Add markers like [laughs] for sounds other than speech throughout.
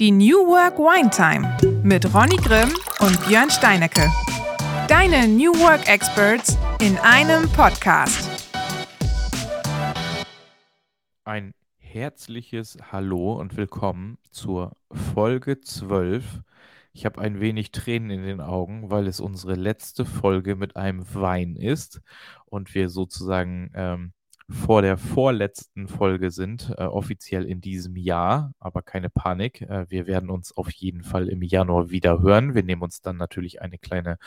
Die New Work Wine Time mit Ronny Grimm und Björn Steinecke. Deine New Work Experts in einem Podcast. Ein herzliches Hallo und willkommen zur Folge 12. Ich habe ein wenig Tränen in den Augen, weil es unsere letzte Folge mit einem Wein ist und wir sozusagen ähm, vor der vorletzten Folge sind, äh, offiziell in diesem Jahr. Aber keine Panik, äh, wir werden uns auf jeden Fall im Januar wieder hören. Wir nehmen uns dann natürlich eine kleine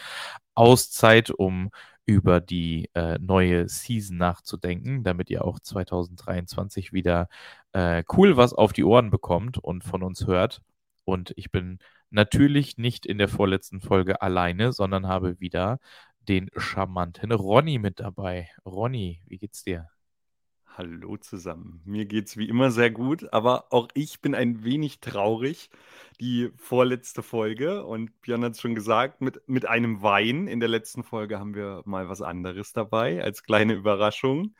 Auszeit, um über die äh, neue Season nachzudenken, damit ihr auch 2023 wieder äh, cool was auf die Ohren bekommt und von uns hört. Und ich bin natürlich nicht in der vorletzten Folge alleine, sondern habe wieder den charmanten Ronny mit dabei. Ronny, wie geht's dir? Hallo zusammen. Mir geht's wie immer sehr gut, aber auch ich bin ein wenig traurig. Die vorletzte Folge und Björn hat es schon gesagt, mit, mit einem Wein. In der letzten Folge haben wir mal was anderes dabei als kleine Überraschung.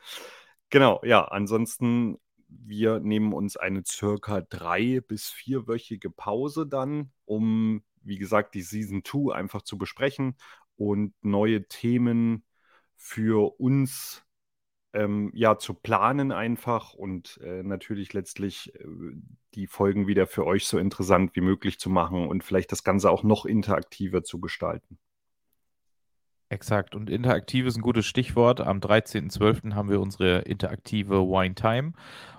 Genau, ja, ansonsten, wir nehmen uns eine circa drei- bis vierwöchige Pause dann, um, wie gesagt, die Season 2 einfach zu besprechen und neue Themen für uns ähm, ja, zu planen einfach und äh, natürlich letztlich äh, die Folgen wieder für euch so interessant wie möglich zu machen und vielleicht das Ganze auch noch interaktiver zu gestalten. Exakt. Und interaktiv ist ein gutes Stichwort. Am 13.12. haben wir unsere interaktive Wine Time.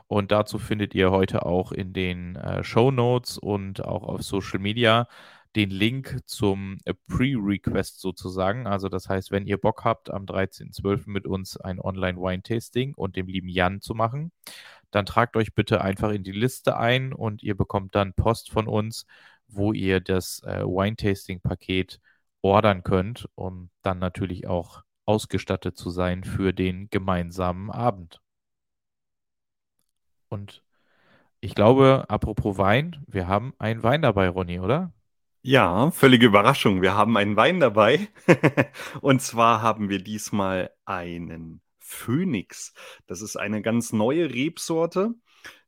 Und dazu findet ihr heute auch in den äh, Show Notes und auch auf Social Media den Link zum äh, Pre-Request sozusagen. Also das heißt, wenn ihr Bock habt, am 13.12. mit uns ein Online-Wine-Tasting und dem lieben Jan zu machen, dann tragt euch bitte einfach in die Liste ein und ihr bekommt dann Post von uns, wo ihr das äh, Wine-Tasting-Paket ordern könnt, um dann natürlich auch ausgestattet zu sein für den gemeinsamen Abend. Und ich glaube, apropos Wein, wir haben einen Wein dabei, Ronny, oder? Ja, völlige Überraschung. Wir haben einen Wein dabei. [laughs] Und zwar haben wir diesmal einen Phoenix. Das ist eine ganz neue Rebsorte,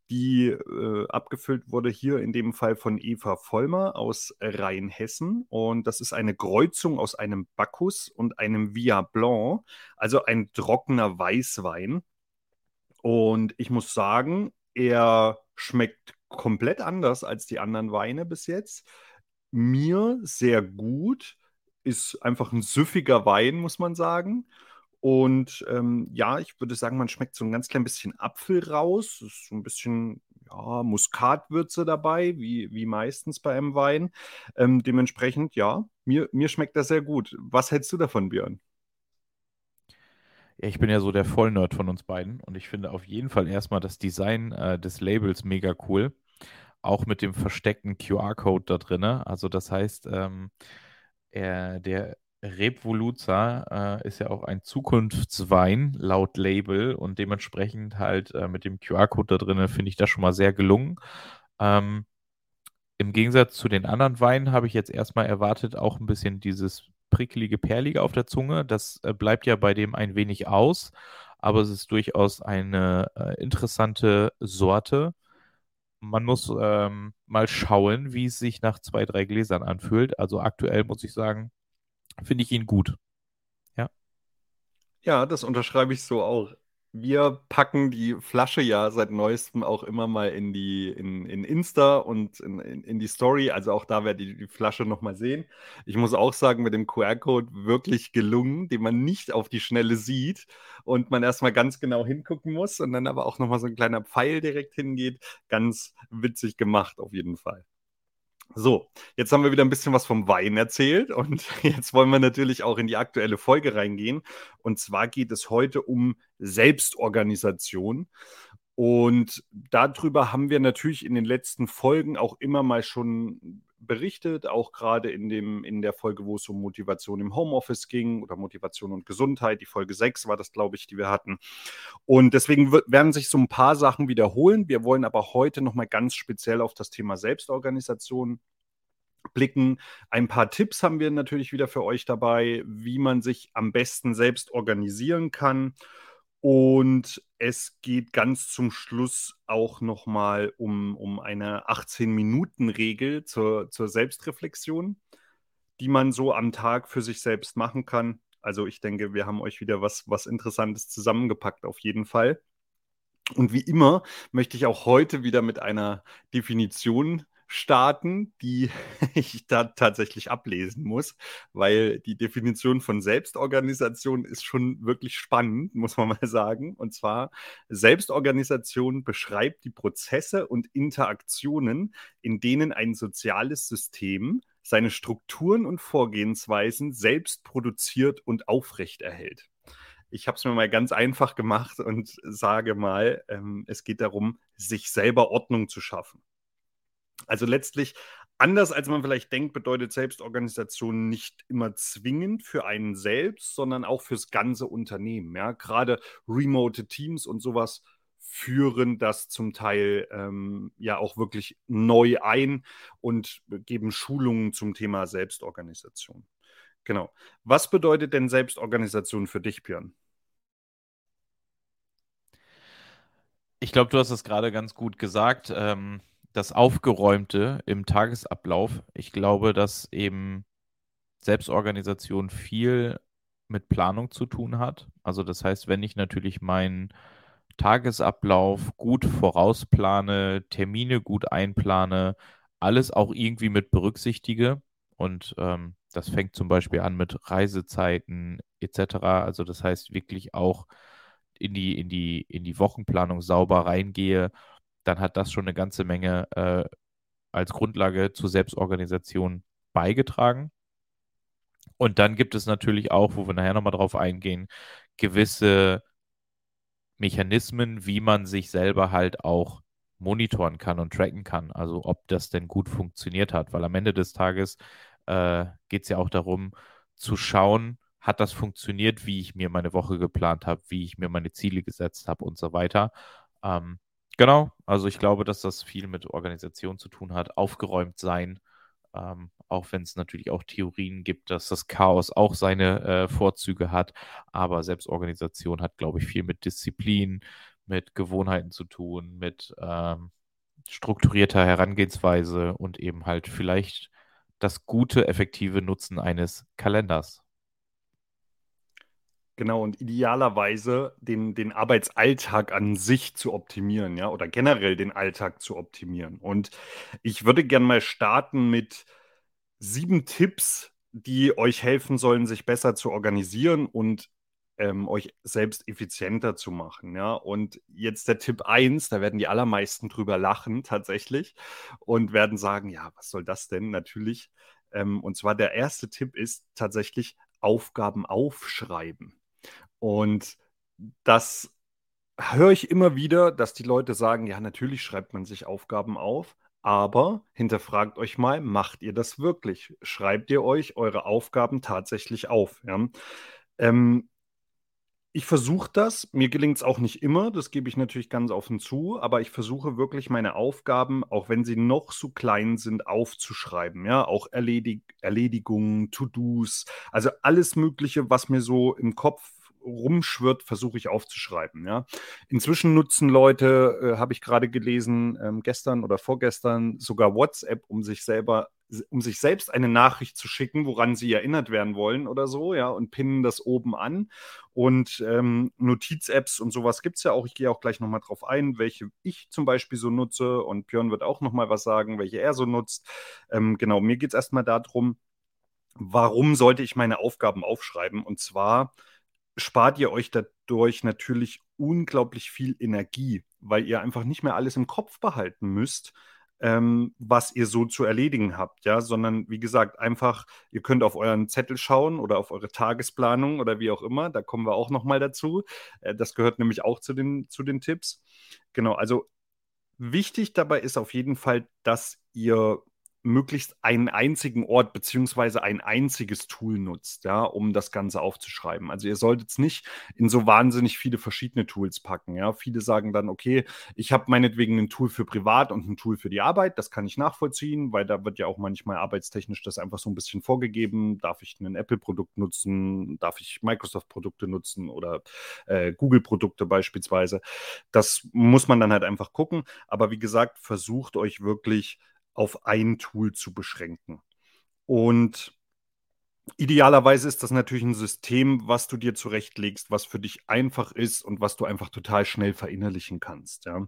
die äh, abgefüllt wurde hier in dem Fall von Eva Vollmer aus Rheinhessen. Und das ist eine Kreuzung aus einem Bacchus und einem Via Blanc, also ein trockener Weißwein. Und ich muss sagen, er schmeckt komplett anders als die anderen Weine bis jetzt mir sehr gut. Ist einfach ein süffiger Wein, muss man sagen. Und ähm, ja, ich würde sagen, man schmeckt so ein ganz klein bisschen Apfel raus. Ist so ein bisschen ja, Muskatwürze dabei, wie, wie meistens bei einem Wein. Ähm, dementsprechend, ja, mir, mir schmeckt das sehr gut. Was hältst du davon, Björn? Ich bin ja so der Vollnerd von uns beiden und ich finde auf jeden Fall erstmal das Design äh, des Labels mega cool auch mit dem versteckten QR-Code da drin. Also das heißt, ähm, er, der Revoluza äh, ist ja auch ein Zukunftswein laut Label und dementsprechend halt äh, mit dem QR-Code da drin finde ich das schon mal sehr gelungen. Ähm, Im Gegensatz zu den anderen Weinen habe ich jetzt erstmal erwartet, auch ein bisschen dieses prickelige, perlige auf der Zunge. Das äh, bleibt ja bei dem ein wenig aus, aber es ist durchaus eine äh, interessante Sorte man muss ähm, mal schauen, wie es sich nach zwei, drei Gläsern anfühlt. Also aktuell muss ich sagen, finde ich ihn gut. Ja. Ja, das unterschreibe ich so auch. Wir packen die Flasche ja seit neuestem auch immer mal in die in, in Insta und in, in, in die Story. Also auch da werdet ihr die Flasche nochmal sehen. Ich muss auch sagen, mit dem QR-Code wirklich gelungen, den man nicht auf die Schnelle sieht und man erstmal ganz genau hingucken muss und dann aber auch nochmal so ein kleiner Pfeil direkt hingeht. Ganz witzig gemacht auf jeden Fall. So, jetzt haben wir wieder ein bisschen was vom Wein erzählt und [laughs] jetzt wollen wir natürlich auch in die aktuelle Folge reingehen. Und zwar geht es heute um Selbstorganisation. Und darüber haben wir natürlich in den letzten Folgen auch immer mal schon berichtet, auch gerade in, dem, in der Folge, wo es um Motivation im Homeoffice ging oder Motivation und Gesundheit. Die Folge 6 war das, glaube ich, die wir hatten. Und deswegen werden sich so ein paar Sachen wiederholen. Wir wollen aber heute nochmal ganz speziell auf das Thema Selbstorganisation blicken. Ein paar Tipps haben wir natürlich wieder für euch dabei, wie man sich am besten selbst organisieren kann. Und es geht ganz zum Schluss auch nochmal um, um eine 18-Minuten-Regel zur, zur Selbstreflexion, die man so am Tag für sich selbst machen kann. Also ich denke, wir haben euch wieder was, was Interessantes zusammengepackt, auf jeden Fall. Und wie immer möchte ich auch heute wieder mit einer Definition starten, die [laughs] ich da tatsächlich ablesen muss, weil die Definition von Selbstorganisation ist schon wirklich spannend, [laughs] muss man mal sagen. Und zwar, Selbstorganisation beschreibt die Prozesse und Interaktionen, in denen ein soziales System seine Strukturen und Vorgehensweisen selbst produziert und aufrechterhält. Ich habe es mir mal ganz einfach gemacht und sage mal, ähm, es geht darum, sich selber Ordnung zu schaffen. Also letztlich, anders als man vielleicht denkt, bedeutet Selbstorganisation nicht immer zwingend für einen selbst, sondern auch fürs ganze Unternehmen. Ja? Gerade remote Teams und sowas führen das zum Teil ähm, ja auch wirklich neu ein und geben Schulungen zum Thema Selbstorganisation. Genau. Was bedeutet denn Selbstorganisation für dich, Björn? Ich glaube, du hast es gerade ganz gut gesagt. Ähm, das Aufgeräumte im Tagesablauf. Ich glaube, dass eben Selbstorganisation viel mit Planung zu tun hat. Also das heißt, wenn ich natürlich meinen Tagesablauf gut vorausplane, Termine gut einplane, alles auch irgendwie mit berücksichtige. Und ähm, das fängt zum Beispiel an mit Reisezeiten etc. Also das heißt wirklich auch in die, in die, in die Wochenplanung sauber reingehe dann hat das schon eine ganze Menge äh, als Grundlage zur Selbstorganisation beigetragen. Und dann gibt es natürlich auch, wo wir nachher nochmal drauf eingehen, gewisse Mechanismen, wie man sich selber halt auch monitoren kann und tracken kann. Also ob das denn gut funktioniert hat. Weil am Ende des Tages äh, geht es ja auch darum zu schauen, hat das funktioniert, wie ich mir meine Woche geplant habe, wie ich mir meine Ziele gesetzt habe und so weiter. Ähm, Genau, also ich glaube, dass das viel mit Organisation zu tun hat, aufgeräumt sein, ähm, auch wenn es natürlich auch Theorien gibt, dass das Chaos auch seine äh, Vorzüge hat, aber Selbstorganisation hat, glaube ich, viel mit Disziplin, mit Gewohnheiten zu tun, mit ähm, strukturierter Herangehensweise und eben halt vielleicht das gute, effektive Nutzen eines Kalenders. Genau, und idealerweise den, den Arbeitsalltag an sich zu optimieren, ja, oder generell den Alltag zu optimieren. Und ich würde gerne mal starten mit sieben Tipps, die euch helfen sollen, sich besser zu organisieren und ähm, euch selbst effizienter zu machen. Ja? Und jetzt der Tipp 1, da werden die allermeisten drüber lachen tatsächlich und werden sagen, ja, was soll das denn? Natürlich. Ähm, und zwar der erste Tipp ist tatsächlich Aufgaben aufschreiben. Und das höre ich immer wieder, dass die Leute sagen, ja, natürlich schreibt man sich Aufgaben auf, aber hinterfragt euch mal, macht ihr das wirklich? Schreibt ihr euch eure Aufgaben tatsächlich auf? Ja? Ähm, ich versuche das, mir gelingt es auch nicht immer, das gebe ich natürlich ganz offen zu, aber ich versuche wirklich meine Aufgaben, auch wenn sie noch so klein sind, aufzuschreiben. Ja, auch Erledig Erledigungen, To-Dos, also alles Mögliche, was mir so im Kopf rumschwirrt, versuche ich aufzuschreiben. Ja. Inzwischen nutzen Leute, äh, habe ich gerade gelesen, ähm, gestern oder vorgestern sogar WhatsApp, um sich selber um sich selbst eine Nachricht zu schicken, woran sie erinnert werden wollen oder so, ja, und pinnen das oben an. Und ähm, Notiz-Apps und sowas gibt es ja auch. Ich gehe auch gleich nochmal drauf ein, welche ich zum Beispiel so nutze. Und Björn wird auch nochmal was sagen, welche er so nutzt. Ähm, genau, mir geht es erstmal darum, warum sollte ich meine Aufgaben aufschreiben? Und zwar spart ihr euch dadurch natürlich unglaublich viel Energie, weil ihr einfach nicht mehr alles im Kopf behalten müsst, ähm, was ihr so zu erledigen habt, ja, sondern wie gesagt, einfach, ihr könnt auf euren Zettel schauen oder auf eure Tagesplanung oder wie auch immer, da kommen wir auch nochmal dazu. Äh, das gehört nämlich auch zu den, zu den Tipps. Genau, also wichtig dabei ist auf jeden Fall, dass ihr möglichst einen einzigen Ort beziehungsweise ein einziges Tool nutzt, ja, um das Ganze aufzuschreiben. Also ihr solltet es nicht in so wahnsinnig viele verschiedene Tools packen. Ja. Viele sagen dann, okay, ich habe meinetwegen ein Tool für privat und ein Tool für die Arbeit. Das kann ich nachvollziehen, weil da wird ja auch manchmal arbeitstechnisch das einfach so ein bisschen vorgegeben. Darf ich ein Apple-Produkt nutzen? Darf ich Microsoft-Produkte nutzen oder äh, Google-Produkte beispielsweise? Das muss man dann halt einfach gucken. Aber wie gesagt, versucht euch wirklich auf ein Tool zu beschränken. Und idealerweise ist das natürlich ein System, was du dir zurechtlegst, was für dich einfach ist und was du einfach total schnell verinnerlichen kannst. Ja.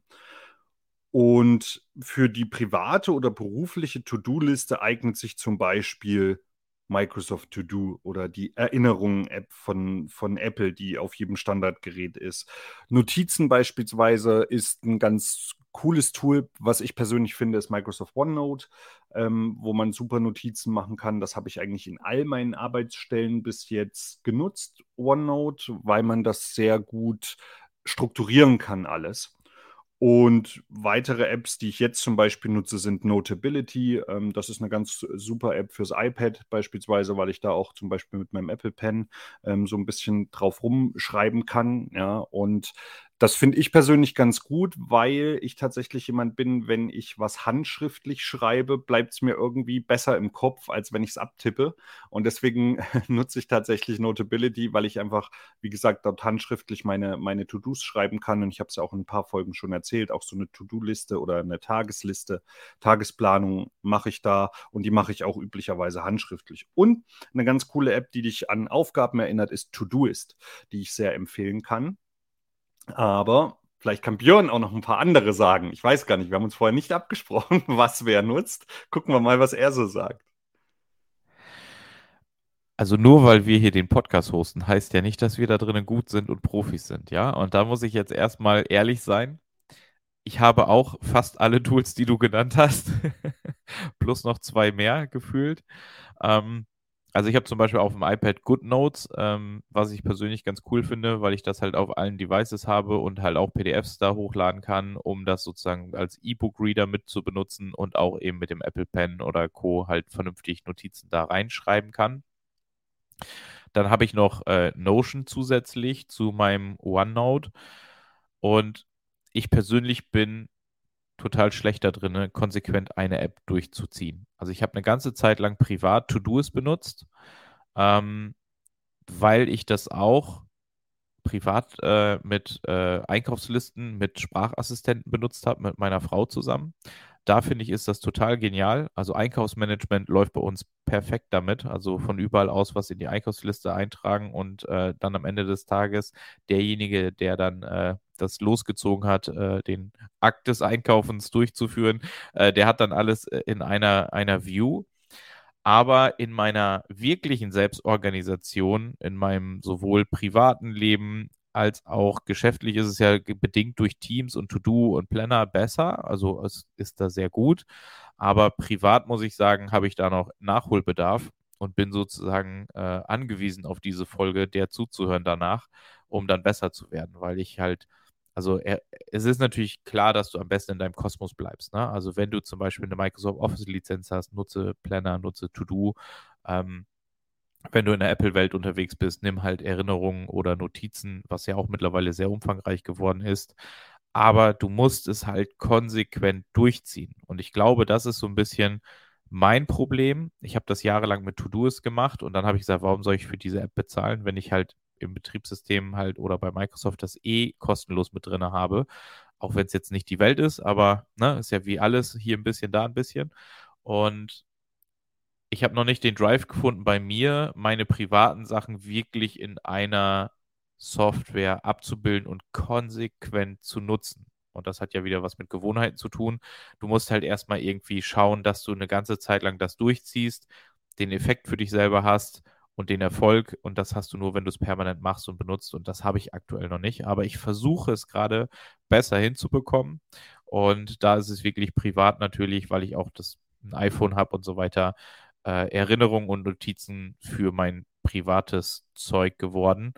Und für die private oder berufliche To-Do-Liste eignet sich zum Beispiel Microsoft To Do oder die Erinnerungen-App von, von Apple, die auf jedem Standardgerät ist. Notizen beispielsweise ist ein ganz cooles Tool, was ich persönlich finde, ist Microsoft OneNote, ähm, wo man super Notizen machen kann. Das habe ich eigentlich in all meinen Arbeitsstellen bis jetzt genutzt, OneNote, weil man das sehr gut strukturieren kann alles. Und weitere Apps, die ich jetzt zum Beispiel nutze, sind Notability. Ähm, das ist eine ganz super App fürs iPad beispielsweise, weil ich da auch zum Beispiel mit meinem Apple Pen ähm, so ein bisschen drauf rumschreiben kann. Ja, und das finde ich persönlich ganz gut, weil ich tatsächlich jemand bin, wenn ich was handschriftlich schreibe, bleibt es mir irgendwie besser im Kopf, als wenn ich es abtippe. Und deswegen [laughs] nutze ich tatsächlich Notability, weil ich einfach, wie gesagt, dort handschriftlich meine, meine To-Dos schreiben kann. Und ich habe es ja auch in ein paar Folgen schon erzählt, auch so eine To-Do-Liste oder eine Tagesliste, Tagesplanung mache ich da und die mache ich auch üblicherweise handschriftlich. Und eine ganz coole App, die dich an Aufgaben erinnert, ist To-Doist, die ich sehr empfehlen kann. Aber vielleicht kann Björn auch noch ein paar andere sagen. Ich weiß gar nicht, wir haben uns vorher nicht abgesprochen, [laughs] was wer nutzt. Gucken wir mal, was er so sagt. Also nur weil wir hier den Podcast hosten, heißt ja nicht, dass wir da drinnen gut sind und Profis sind, ja? Und da muss ich jetzt erstmal ehrlich sein. Ich habe auch fast alle Tools, die du genannt hast, [laughs] plus noch zwei mehr gefühlt. Ähm, also ich habe zum Beispiel auf dem iPad GoodNotes, ähm, was ich persönlich ganz cool finde, weil ich das halt auf allen Devices habe und halt auch PDFs da hochladen kann, um das sozusagen als E-Book-Reader mit zu benutzen und auch eben mit dem Apple Pen oder Co. halt vernünftig Notizen da reinschreiben kann. Dann habe ich noch äh, Notion zusätzlich zu meinem OneNote und ich persönlich bin total schlecht da drin, konsequent eine App durchzuziehen. Also ich habe eine ganze Zeit lang privat To-Do's benutzt, ähm, weil ich das auch privat äh, mit äh, Einkaufslisten, mit Sprachassistenten benutzt habe, mit meiner Frau zusammen. Da finde ich, ist das total genial. Also Einkaufsmanagement läuft bei uns perfekt damit. Also von überall aus was in die Einkaufsliste eintragen und äh, dann am Ende des Tages derjenige, der dann äh, das losgezogen hat, äh, den Akt des Einkaufens durchzuführen, äh, der hat dann alles äh, in einer, einer View. Aber in meiner wirklichen Selbstorganisation, in meinem sowohl privaten Leben als auch geschäftlich ist es ja bedingt durch Teams und To-Do und Planner besser. Also es ist da sehr gut. Aber privat muss ich sagen, habe ich da noch Nachholbedarf und bin sozusagen äh, angewiesen auf diese Folge, der zuzuhören danach, um dann besser zu werden, weil ich halt, also er, es ist natürlich klar, dass du am besten in deinem Kosmos bleibst. Ne? Also wenn du zum Beispiel eine Microsoft Office Lizenz hast, nutze Planner, nutze To-Do. Ähm, wenn du in der Apple-Welt unterwegs bist, nimm halt Erinnerungen oder Notizen, was ja auch mittlerweile sehr umfangreich geworden ist. Aber du musst es halt konsequent durchziehen. Und ich glaube, das ist so ein bisschen mein Problem. Ich habe das jahrelang mit To-Do's gemacht und dann habe ich gesagt, warum soll ich für diese App bezahlen, wenn ich halt im Betriebssystem halt oder bei Microsoft das eh kostenlos mit drin habe. Auch wenn es jetzt nicht die Welt ist, aber ne, ist ja wie alles hier ein bisschen, da ein bisschen. Und ich habe noch nicht den Drive gefunden, bei mir meine privaten Sachen wirklich in einer Software abzubilden und konsequent zu nutzen. Und das hat ja wieder was mit Gewohnheiten zu tun. Du musst halt erstmal irgendwie schauen, dass du eine ganze Zeit lang das durchziehst, den Effekt für dich selber hast und den Erfolg. Und das hast du nur, wenn du es permanent machst und benutzt. Und das habe ich aktuell noch nicht. Aber ich versuche es gerade besser hinzubekommen. Und da ist es wirklich privat natürlich, weil ich auch das ein iPhone habe und so weiter, äh, Erinnerungen und Notizen für mein privates Zeug geworden.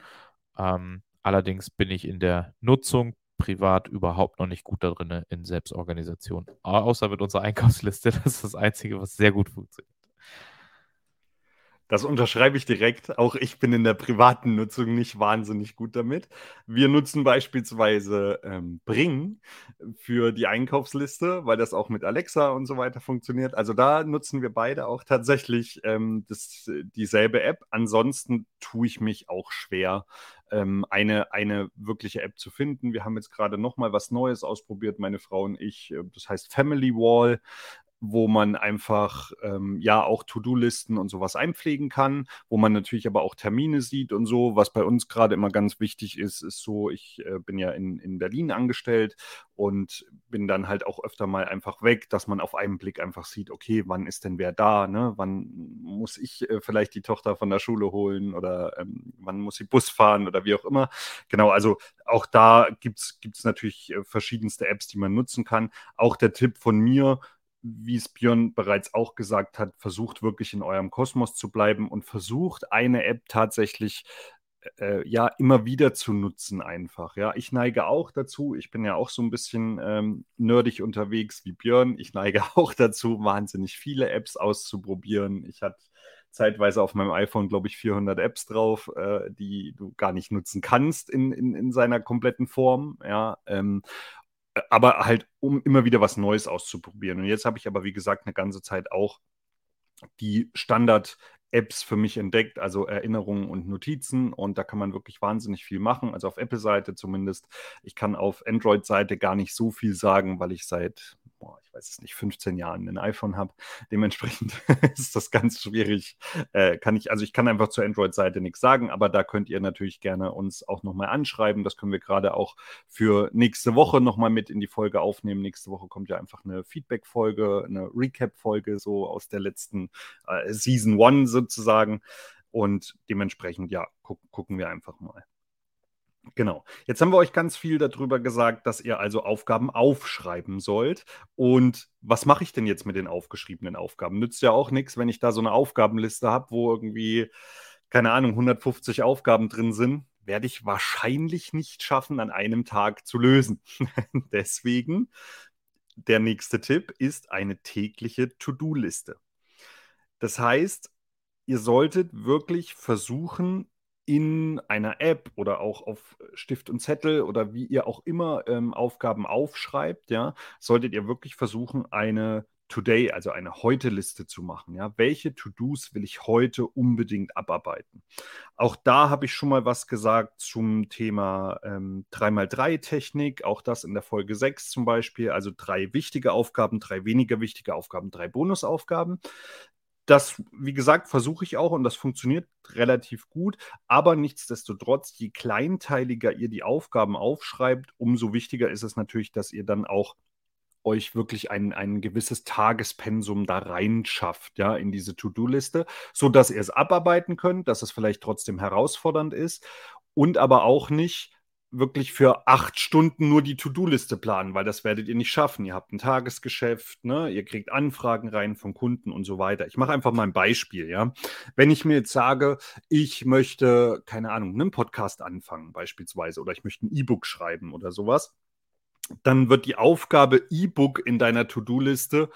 Ähm, allerdings bin ich in der Nutzung privat überhaupt noch nicht gut da drin in Selbstorganisation. Außer mit unserer [laughs] Einkaufsliste. Das ist das Einzige, was sehr gut funktioniert. Das unterschreibe ich direkt. Auch ich bin in der privaten Nutzung nicht wahnsinnig gut damit. Wir nutzen beispielsweise ähm, Bring für die Einkaufsliste, weil das auch mit Alexa und so weiter funktioniert. Also da nutzen wir beide auch tatsächlich ähm, das, dieselbe App. Ansonsten tue ich mich auch schwer, ähm, eine, eine wirkliche App zu finden. Wir haben jetzt gerade noch mal was Neues ausprobiert, meine Frau und ich. Äh, das heißt Family Wall wo man einfach ähm, ja auch To-Do-Listen und sowas einpflegen kann, wo man natürlich aber auch Termine sieht und so. Was bei uns gerade immer ganz wichtig ist, ist so, ich äh, bin ja in, in Berlin angestellt und bin dann halt auch öfter mal einfach weg, dass man auf einen Blick einfach sieht, okay, wann ist denn wer da, ne? Wann muss ich äh, vielleicht die Tochter von der Schule holen oder ähm, wann muss sie Bus fahren oder wie auch immer. Genau, also auch da gibt es natürlich äh, verschiedenste Apps, die man nutzen kann. Auch der Tipp von mir, wie es Björn bereits auch gesagt hat, versucht wirklich in eurem Kosmos zu bleiben und versucht eine App tatsächlich äh, ja immer wieder zu nutzen einfach. Ja, ich neige auch dazu. Ich bin ja auch so ein bisschen ähm, nerdig unterwegs wie Björn. Ich neige [laughs] auch dazu, wahnsinnig viele Apps auszuprobieren. Ich hatte zeitweise auf meinem iPhone, glaube ich, 400 Apps drauf, äh, die du gar nicht nutzen kannst in, in, in seiner kompletten Form. Ja, ähm, aber halt, um immer wieder was Neues auszuprobieren. Und jetzt habe ich aber, wie gesagt, eine ganze Zeit auch die Standard- Apps für mich entdeckt, also Erinnerungen und Notizen. Und da kann man wirklich wahnsinnig viel machen. Also auf Apple-Seite zumindest. Ich kann auf Android-Seite gar nicht so viel sagen, weil ich seit boah, ich weiß es nicht, 15 Jahren ein iPhone habe. Dementsprechend [laughs] ist das ganz schwierig. Äh, kann ich, also ich kann einfach zur Android-Seite nichts sagen, aber da könnt ihr natürlich gerne uns auch nochmal anschreiben. Das können wir gerade auch für nächste Woche nochmal mit in die Folge aufnehmen. Nächste Woche kommt ja einfach eine Feedback-Folge, eine Recap-Folge so aus der letzten äh, Season One sozusagen. Und dementsprechend, ja, gu gucken wir einfach mal. Genau. Jetzt haben wir euch ganz viel darüber gesagt, dass ihr also Aufgaben aufschreiben sollt. Und was mache ich denn jetzt mit den aufgeschriebenen Aufgaben? Nützt ja auch nichts, wenn ich da so eine Aufgabenliste habe, wo irgendwie, keine Ahnung, 150 Aufgaben drin sind. Werde ich wahrscheinlich nicht schaffen, an einem Tag zu lösen. [laughs] Deswegen, der nächste Tipp ist eine tägliche To-Do-Liste. Das heißt, ihr solltet wirklich versuchen, in einer App oder auch auf Stift und Zettel oder wie ihr auch immer ähm, Aufgaben aufschreibt, ja, solltet ihr wirklich versuchen, eine Today, also eine Heute-Liste zu machen. Ja, welche To-Dos will ich heute unbedingt abarbeiten? Auch da habe ich schon mal was gesagt zum Thema ähm, 3x3-Technik, auch das in der Folge 6 zum Beispiel. Also drei wichtige Aufgaben, drei weniger wichtige Aufgaben, drei Bonusaufgaben. Das, wie gesagt, versuche ich auch und das funktioniert relativ gut. Aber nichtsdestotrotz, je kleinteiliger ihr die Aufgaben aufschreibt, umso wichtiger ist es natürlich, dass ihr dann auch euch wirklich ein, ein gewisses Tagespensum da rein schafft, ja, in diese To-Do-Liste, sodass ihr es abarbeiten könnt, dass es vielleicht trotzdem herausfordernd ist und aber auch nicht wirklich für acht Stunden nur die To-Do-Liste planen, weil das werdet ihr nicht schaffen. Ihr habt ein Tagesgeschäft, ne? ihr kriegt Anfragen rein von Kunden und so weiter. Ich mache einfach mal ein Beispiel, ja. Wenn ich mir jetzt sage, ich möchte, keine Ahnung, einen Podcast anfangen, beispielsweise, oder ich möchte ein E-Book schreiben oder sowas, dann wird die Aufgabe E-Book in deiner To-Do-Liste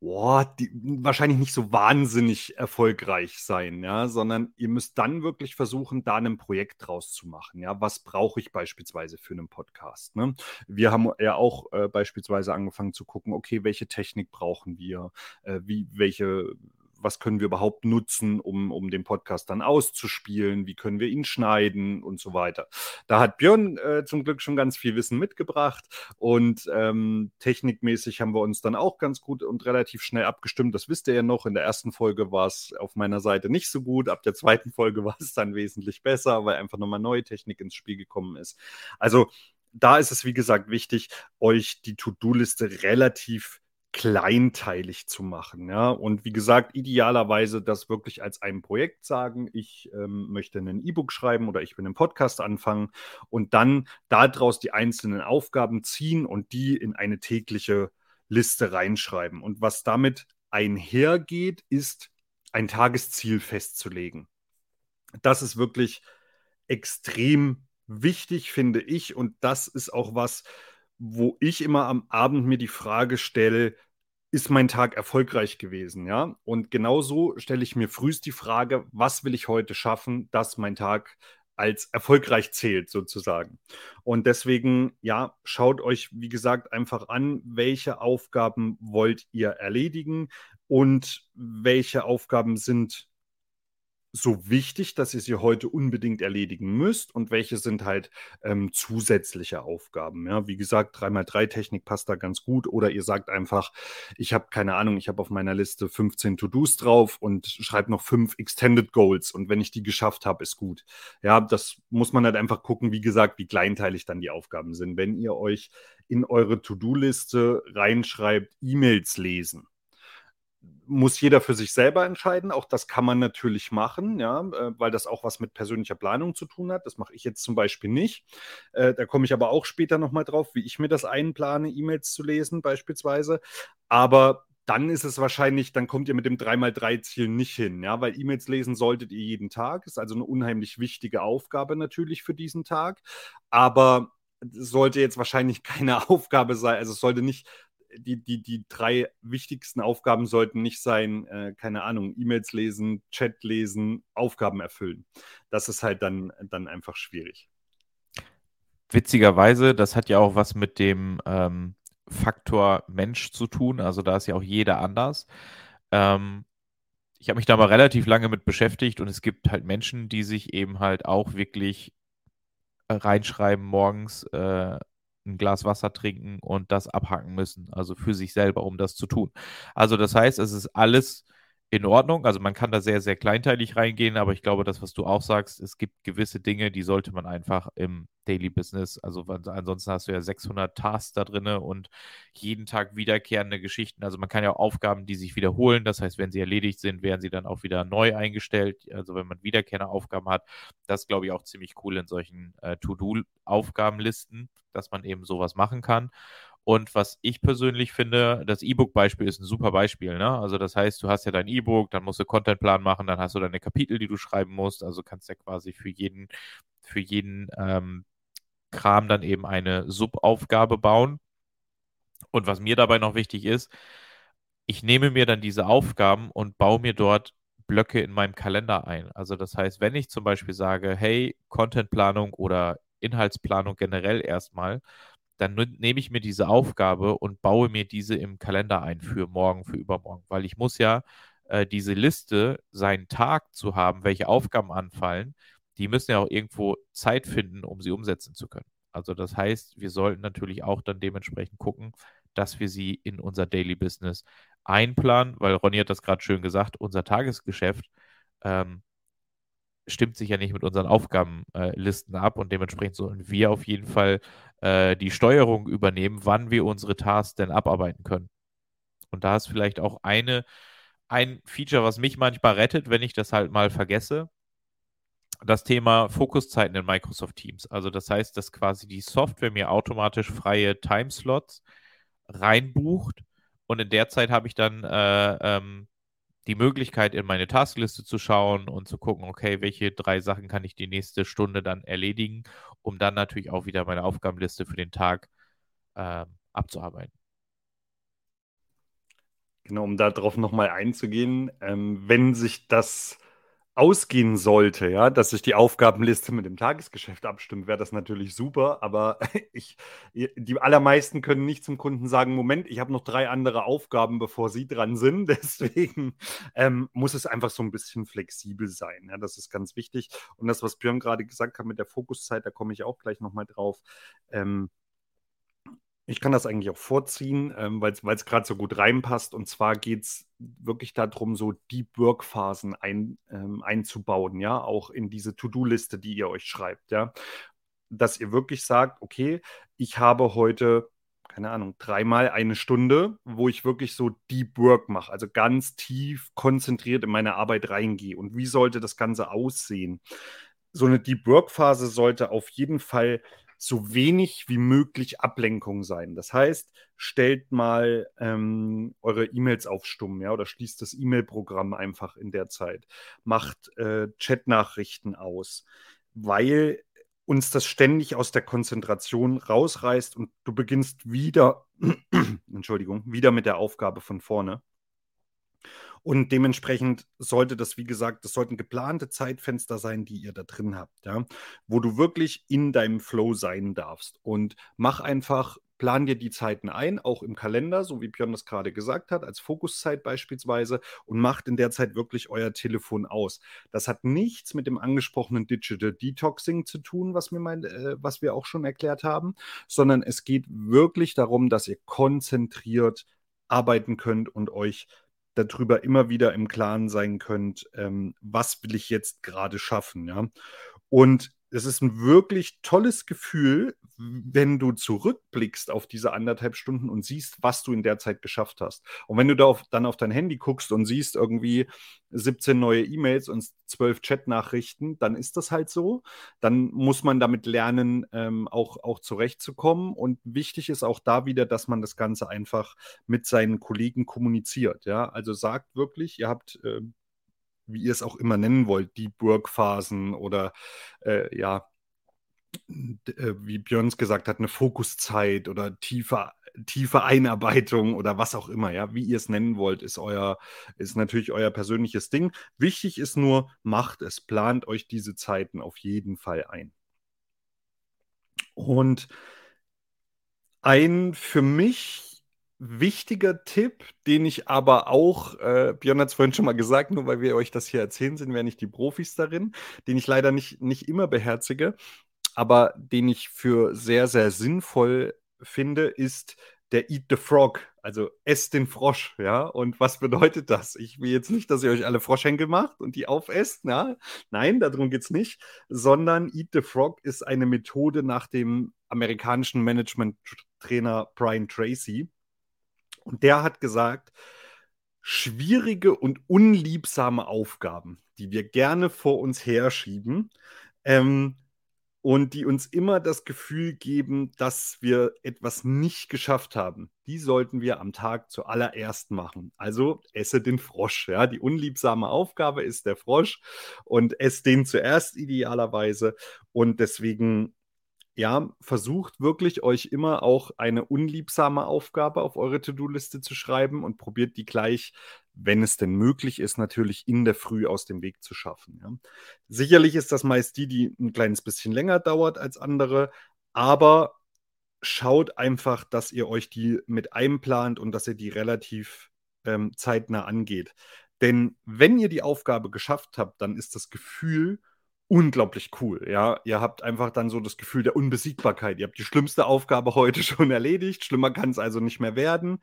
boah, die, wahrscheinlich nicht so wahnsinnig erfolgreich sein, ja, sondern ihr müsst dann wirklich versuchen, da ein Projekt draus zu machen, ja. Was brauche ich beispielsweise für einen Podcast? Ne? Wir haben ja auch äh, beispielsweise angefangen zu gucken, okay, welche Technik brauchen wir, äh, wie, welche was können wir überhaupt nutzen, um, um den Podcast dann auszuspielen, wie können wir ihn schneiden und so weiter. Da hat Björn äh, zum Glück schon ganz viel Wissen mitgebracht und ähm, technikmäßig haben wir uns dann auch ganz gut und relativ schnell abgestimmt. Das wisst ihr ja noch. In der ersten Folge war es auf meiner Seite nicht so gut. Ab der zweiten Folge [laughs] war es dann wesentlich besser, weil einfach nochmal neue Technik ins Spiel gekommen ist. Also da ist es, wie gesagt, wichtig, euch die To-Do-Liste relativ kleinteilig zu machen. Ja? Und wie gesagt, idealerweise das wirklich als ein Projekt sagen, ich ähm, möchte ein E-Book schreiben oder ich will einen Podcast anfangen und dann daraus die einzelnen Aufgaben ziehen und die in eine tägliche Liste reinschreiben. Und was damit einhergeht, ist ein Tagesziel festzulegen. Das ist wirklich extrem wichtig, finde ich, und das ist auch was, wo ich immer am Abend mir die Frage stelle, ist mein Tag erfolgreich gewesen, ja? Und genauso stelle ich mir frühst die Frage, was will ich heute schaffen, dass mein Tag als erfolgreich zählt, sozusagen. Und deswegen, ja, schaut euch, wie gesagt, einfach an, welche Aufgaben wollt ihr erledigen und welche Aufgaben sind so wichtig, dass ihr sie heute unbedingt erledigen müsst und welche sind halt ähm, zusätzliche Aufgaben. Ja, wie gesagt, 3x3-Technik passt da ganz gut. Oder ihr sagt einfach, ich habe keine Ahnung, ich habe auf meiner Liste 15 To-Dos drauf und schreibe noch fünf Extended Goals und wenn ich die geschafft habe, ist gut. Ja, das muss man halt einfach gucken, wie gesagt, wie kleinteilig dann die Aufgaben sind. Wenn ihr euch in eure To-Do-Liste reinschreibt, E-Mails lesen, muss jeder für sich selber entscheiden. Auch das kann man natürlich machen, ja, äh, weil das auch was mit persönlicher Planung zu tun hat. Das mache ich jetzt zum Beispiel nicht. Äh, da komme ich aber auch später nochmal drauf, wie ich mir das einplane, E-Mails zu lesen, beispielsweise. Aber dann ist es wahrscheinlich, dann kommt ihr mit dem 3x3-Ziel nicht hin, ja, weil E-Mails lesen solltet ihr jeden Tag. Ist also eine unheimlich wichtige Aufgabe natürlich für diesen Tag. Aber sollte jetzt wahrscheinlich [laughs] keine Aufgabe sein, also es sollte nicht die, die, die drei wichtigsten Aufgaben sollten nicht sein, äh, keine Ahnung, E-Mails lesen, Chat lesen, Aufgaben erfüllen. Das ist halt dann, dann einfach schwierig. Witzigerweise, das hat ja auch was mit dem ähm, Faktor Mensch zu tun. Also da ist ja auch jeder anders. Ähm, ich habe mich da mal relativ lange mit beschäftigt und es gibt halt Menschen, die sich eben halt auch wirklich äh, reinschreiben morgens, äh, ein Glas Wasser trinken und das abhaken müssen, also für sich selber, um das zu tun. Also das heißt, es ist alles in Ordnung. Also man kann da sehr, sehr kleinteilig reingehen, aber ich glaube, das, was du auch sagst, es gibt gewisse Dinge, die sollte man einfach im Daily Business, also ansonsten hast du ja 600 Tasks da drin und jeden Tag wiederkehrende Geschichten. Also man kann ja Aufgaben, die sich wiederholen. Das heißt, wenn sie erledigt sind, werden sie dann auch wieder neu eingestellt. Also wenn man wiederkehrende Aufgaben hat, das glaube ich auch ziemlich cool in solchen äh, To-Do-Aufgabenlisten, dass man eben sowas machen kann. Und was ich persönlich finde, das E-Book-Beispiel ist ein super Beispiel. Ne? Also das heißt, du hast ja dein E-Book, dann musst du Contentplan machen, dann hast du deine Kapitel, die du schreiben musst. Also kannst ja quasi für jeden, für jeden ähm, Kram dann eben eine Subaufgabe bauen. Und was mir dabei noch wichtig ist, ich nehme mir dann diese Aufgaben und baue mir dort Blöcke in meinem Kalender ein. Also das heißt, wenn ich zum Beispiel sage, hey, Contentplanung oder Inhaltsplanung generell erstmal, dann nehme ich mir diese Aufgabe und baue mir diese im Kalender ein für morgen, für übermorgen, weil ich muss ja äh, diese Liste, seinen Tag zu haben, welche Aufgaben anfallen, die müssen ja auch irgendwo Zeit finden, um sie umsetzen zu können. Also das heißt, wir sollten natürlich auch dann dementsprechend gucken, dass wir sie in unser Daily Business einplanen, weil Ronny hat das gerade schön gesagt, unser Tagesgeschäft ähm, stimmt sich ja nicht mit unseren Aufgabenlisten äh, ab und dementsprechend sollen wir auf jeden Fall äh, die Steuerung übernehmen, wann wir unsere Tasks denn abarbeiten können. Und da ist vielleicht auch eine, ein Feature, was mich manchmal rettet, wenn ich das halt mal vergesse. Das Thema Fokuszeiten in Microsoft Teams. Also das heißt, dass quasi die Software mir automatisch freie Timeslots reinbucht und in der Zeit habe ich dann äh, ähm, die Möglichkeit, in meine Taskliste zu schauen und zu gucken, okay, welche drei Sachen kann ich die nächste Stunde dann erledigen, um dann natürlich auch wieder meine Aufgabenliste für den Tag äh, abzuarbeiten. Genau, um darauf nochmal einzugehen, ähm, wenn sich das ausgehen sollte, ja, dass sich die Aufgabenliste mit dem Tagesgeschäft abstimmt, wäre das natürlich super. Aber [laughs] ich, die allermeisten können nicht zum Kunden sagen: Moment, ich habe noch drei andere Aufgaben, bevor Sie dran sind. [laughs] Deswegen ähm, muss es einfach so ein bisschen flexibel sein. Ja, das ist ganz wichtig. Und das, was Björn gerade gesagt hat mit der Fokuszeit, da komme ich auch gleich nochmal drauf. Ähm, ich kann das eigentlich auch vorziehen, ähm, weil es gerade so gut reinpasst. Und zwar geht es wirklich darum, so Deep Work-Phasen ein, ähm, einzubauen, ja, auch in diese To-Do-Liste, die ihr euch schreibt, ja. Dass ihr wirklich sagt, okay, ich habe heute, keine Ahnung, dreimal eine Stunde, wo ich wirklich so Deep Work mache, also ganz tief konzentriert in meine Arbeit reingehe. Und wie sollte das Ganze aussehen? So eine Deep Work-Phase sollte auf jeden Fall so wenig wie möglich Ablenkung sein. Das heißt, stellt mal ähm, eure E-Mails auf Stumm, ja, oder schließt das E-Mail-Programm einfach in der Zeit. Macht äh, Chat-Nachrichten aus, weil uns das ständig aus der Konzentration rausreißt und du beginnst wieder, [clears throat] Entschuldigung, wieder mit der Aufgabe von vorne. Und dementsprechend sollte das, wie gesagt, das sollten geplante Zeitfenster sein, die ihr da drin habt, ja, wo du wirklich in deinem Flow sein darfst. Und mach einfach, plan dir die Zeiten ein, auch im Kalender, so wie Björn das gerade gesagt hat, als Fokuszeit beispielsweise, und macht in der Zeit wirklich euer Telefon aus. Das hat nichts mit dem angesprochenen Digital Detoxing zu tun, was, mir mein, äh, was wir auch schon erklärt haben, sondern es geht wirklich darum, dass ihr konzentriert arbeiten könnt und euch darüber immer wieder im Klaren sein könnt, ähm, was will ich jetzt gerade schaffen, ja. Und es ist ein wirklich tolles Gefühl, wenn du zurückblickst auf diese anderthalb Stunden und siehst, was du in der Zeit geschafft hast. Und wenn du da auf, dann auf dein Handy guckst und siehst irgendwie 17 neue E-Mails und 12 Chat-Nachrichten, dann ist das halt so. Dann muss man damit lernen, ähm, auch, auch zurechtzukommen. Und wichtig ist auch da wieder, dass man das Ganze einfach mit seinen Kollegen kommuniziert. Ja? Also sagt wirklich, ihr habt äh, wie ihr es auch immer nennen wollt, die Burgphasen oder äh, ja, äh, wie Björns gesagt hat, eine Fokuszeit oder tiefe, tiefe Einarbeitung [laughs] oder was auch immer, ja, wie ihr es nennen wollt, ist euer, ist natürlich euer persönliches Ding. Wichtig ist nur, macht es, plant euch diese Zeiten auf jeden Fall ein. Und ein für mich wichtiger Tipp, den ich aber auch, äh, Björn hat es vorhin schon mal gesagt, nur weil wir euch das hier erzählen, sind wir nicht die Profis darin, den ich leider nicht, nicht immer beherzige, aber den ich für sehr, sehr sinnvoll finde, ist der Eat the Frog, also esst den Frosch, ja. Und was bedeutet das? Ich will jetzt nicht, dass ihr euch alle Froschhenkel macht und die aufesst, ja. Nein, darum geht es nicht, sondern Eat the Frog ist eine Methode nach dem amerikanischen Management-Trainer Brian Tracy und der hat gesagt, schwierige und unliebsame Aufgaben, die wir gerne vor uns herschieben ähm, und die uns immer das Gefühl geben, dass wir etwas nicht geschafft haben, die sollten wir am Tag zuallererst machen. Also esse den Frosch. Ja? Die unliebsame Aufgabe ist der Frosch und esse den zuerst idealerweise. Und deswegen ja, versucht wirklich euch immer auch eine unliebsame Aufgabe auf eure To-Do-Liste zu schreiben und probiert die gleich, wenn es denn möglich ist, natürlich in der Früh aus dem Weg zu schaffen. Ja. Sicherlich ist das meist die, die ein kleines bisschen länger dauert als andere, aber schaut einfach, dass ihr euch die mit einplant und dass ihr die relativ ähm, zeitnah angeht. Denn wenn ihr die Aufgabe geschafft habt, dann ist das Gefühl, unglaublich cool. Ja, ihr habt einfach dann so das Gefühl der Unbesiegbarkeit. Ihr habt die schlimmste Aufgabe heute [laughs] schon erledigt. Schlimmer kann es also nicht mehr werden.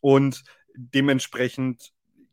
Und dementsprechend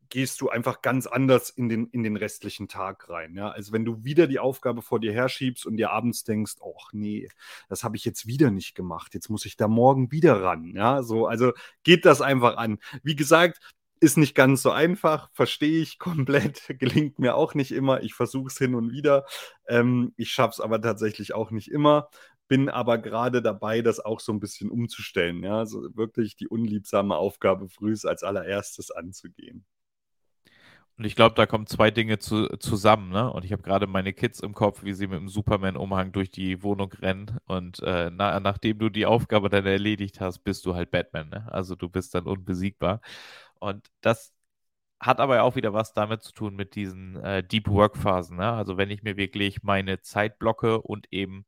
gehst du einfach ganz anders in den, in den restlichen Tag rein. Ja? Also wenn du wieder die Aufgabe vor dir herschiebst und dir abends denkst, ach nee, das habe ich jetzt wieder nicht gemacht, jetzt muss ich da morgen wieder ran. Ja, so, also geht das einfach an. Wie gesagt, ist nicht ganz so einfach, verstehe ich komplett, [laughs] gelingt mir auch nicht immer. Ich versuche es hin und wieder. Ähm, ich schaffe es aber tatsächlich auch nicht immer. Bin aber gerade dabei, das auch so ein bisschen umzustellen. Ja, also wirklich die unliebsame Aufgabe frühs als allererstes anzugehen. Und ich glaube, da kommen zwei Dinge zu, zusammen. Ne? Und ich habe gerade meine Kids im Kopf, wie sie mit dem Superman-Umhang durch die Wohnung rennen. Und äh, na, nachdem du die Aufgabe dann erledigt hast, bist du halt Batman. Ne? Also du bist dann unbesiegbar. Und das hat aber auch wieder was damit zu tun mit diesen äh, Deep Work Phasen. Ne? Also wenn ich mir wirklich meine Zeit blocke und eben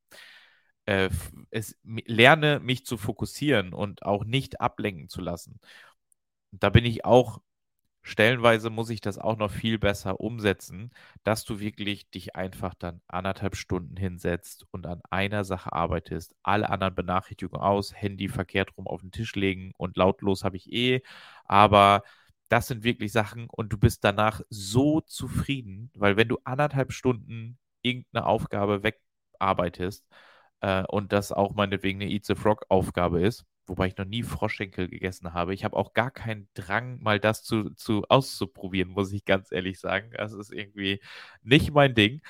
äh, es lerne, mich zu fokussieren und auch nicht ablenken zu lassen. Da bin ich auch stellenweise muss ich das auch noch viel besser umsetzen, dass du wirklich dich einfach dann anderthalb Stunden hinsetzt und an einer Sache arbeitest, alle anderen Benachrichtigungen aus, Handy verkehrt rum auf den Tisch legen und lautlos habe ich eh, aber das sind wirklich Sachen und du bist danach so zufrieden, weil wenn du anderthalb Stunden irgendeine Aufgabe wegarbeitest äh, und das auch meinetwegen eine Eat the Frog Aufgabe ist, wobei ich noch nie Froschschenkel gegessen habe. Ich habe auch gar keinen Drang, mal das zu, zu auszuprobieren, muss ich ganz ehrlich sagen. Das ist irgendwie nicht mein Ding.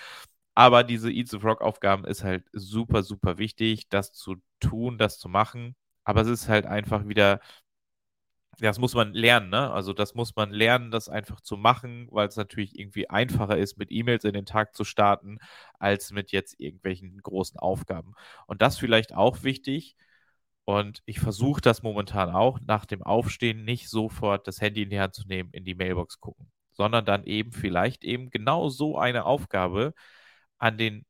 Aber diese Eat the Frog Aufgaben ist halt super, super wichtig, das zu tun, das zu machen. Aber es ist halt einfach wieder das muss man lernen, ne? Also das muss man lernen, das einfach zu machen, weil es natürlich irgendwie einfacher ist, mit E-Mails in den Tag zu starten, als mit jetzt irgendwelchen großen Aufgaben. Und das vielleicht auch wichtig. Und ich versuche das momentan auch, nach dem Aufstehen nicht sofort das Handy in die Hand zu nehmen, in die Mailbox gucken, sondern dann eben vielleicht eben genau so eine Aufgabe an den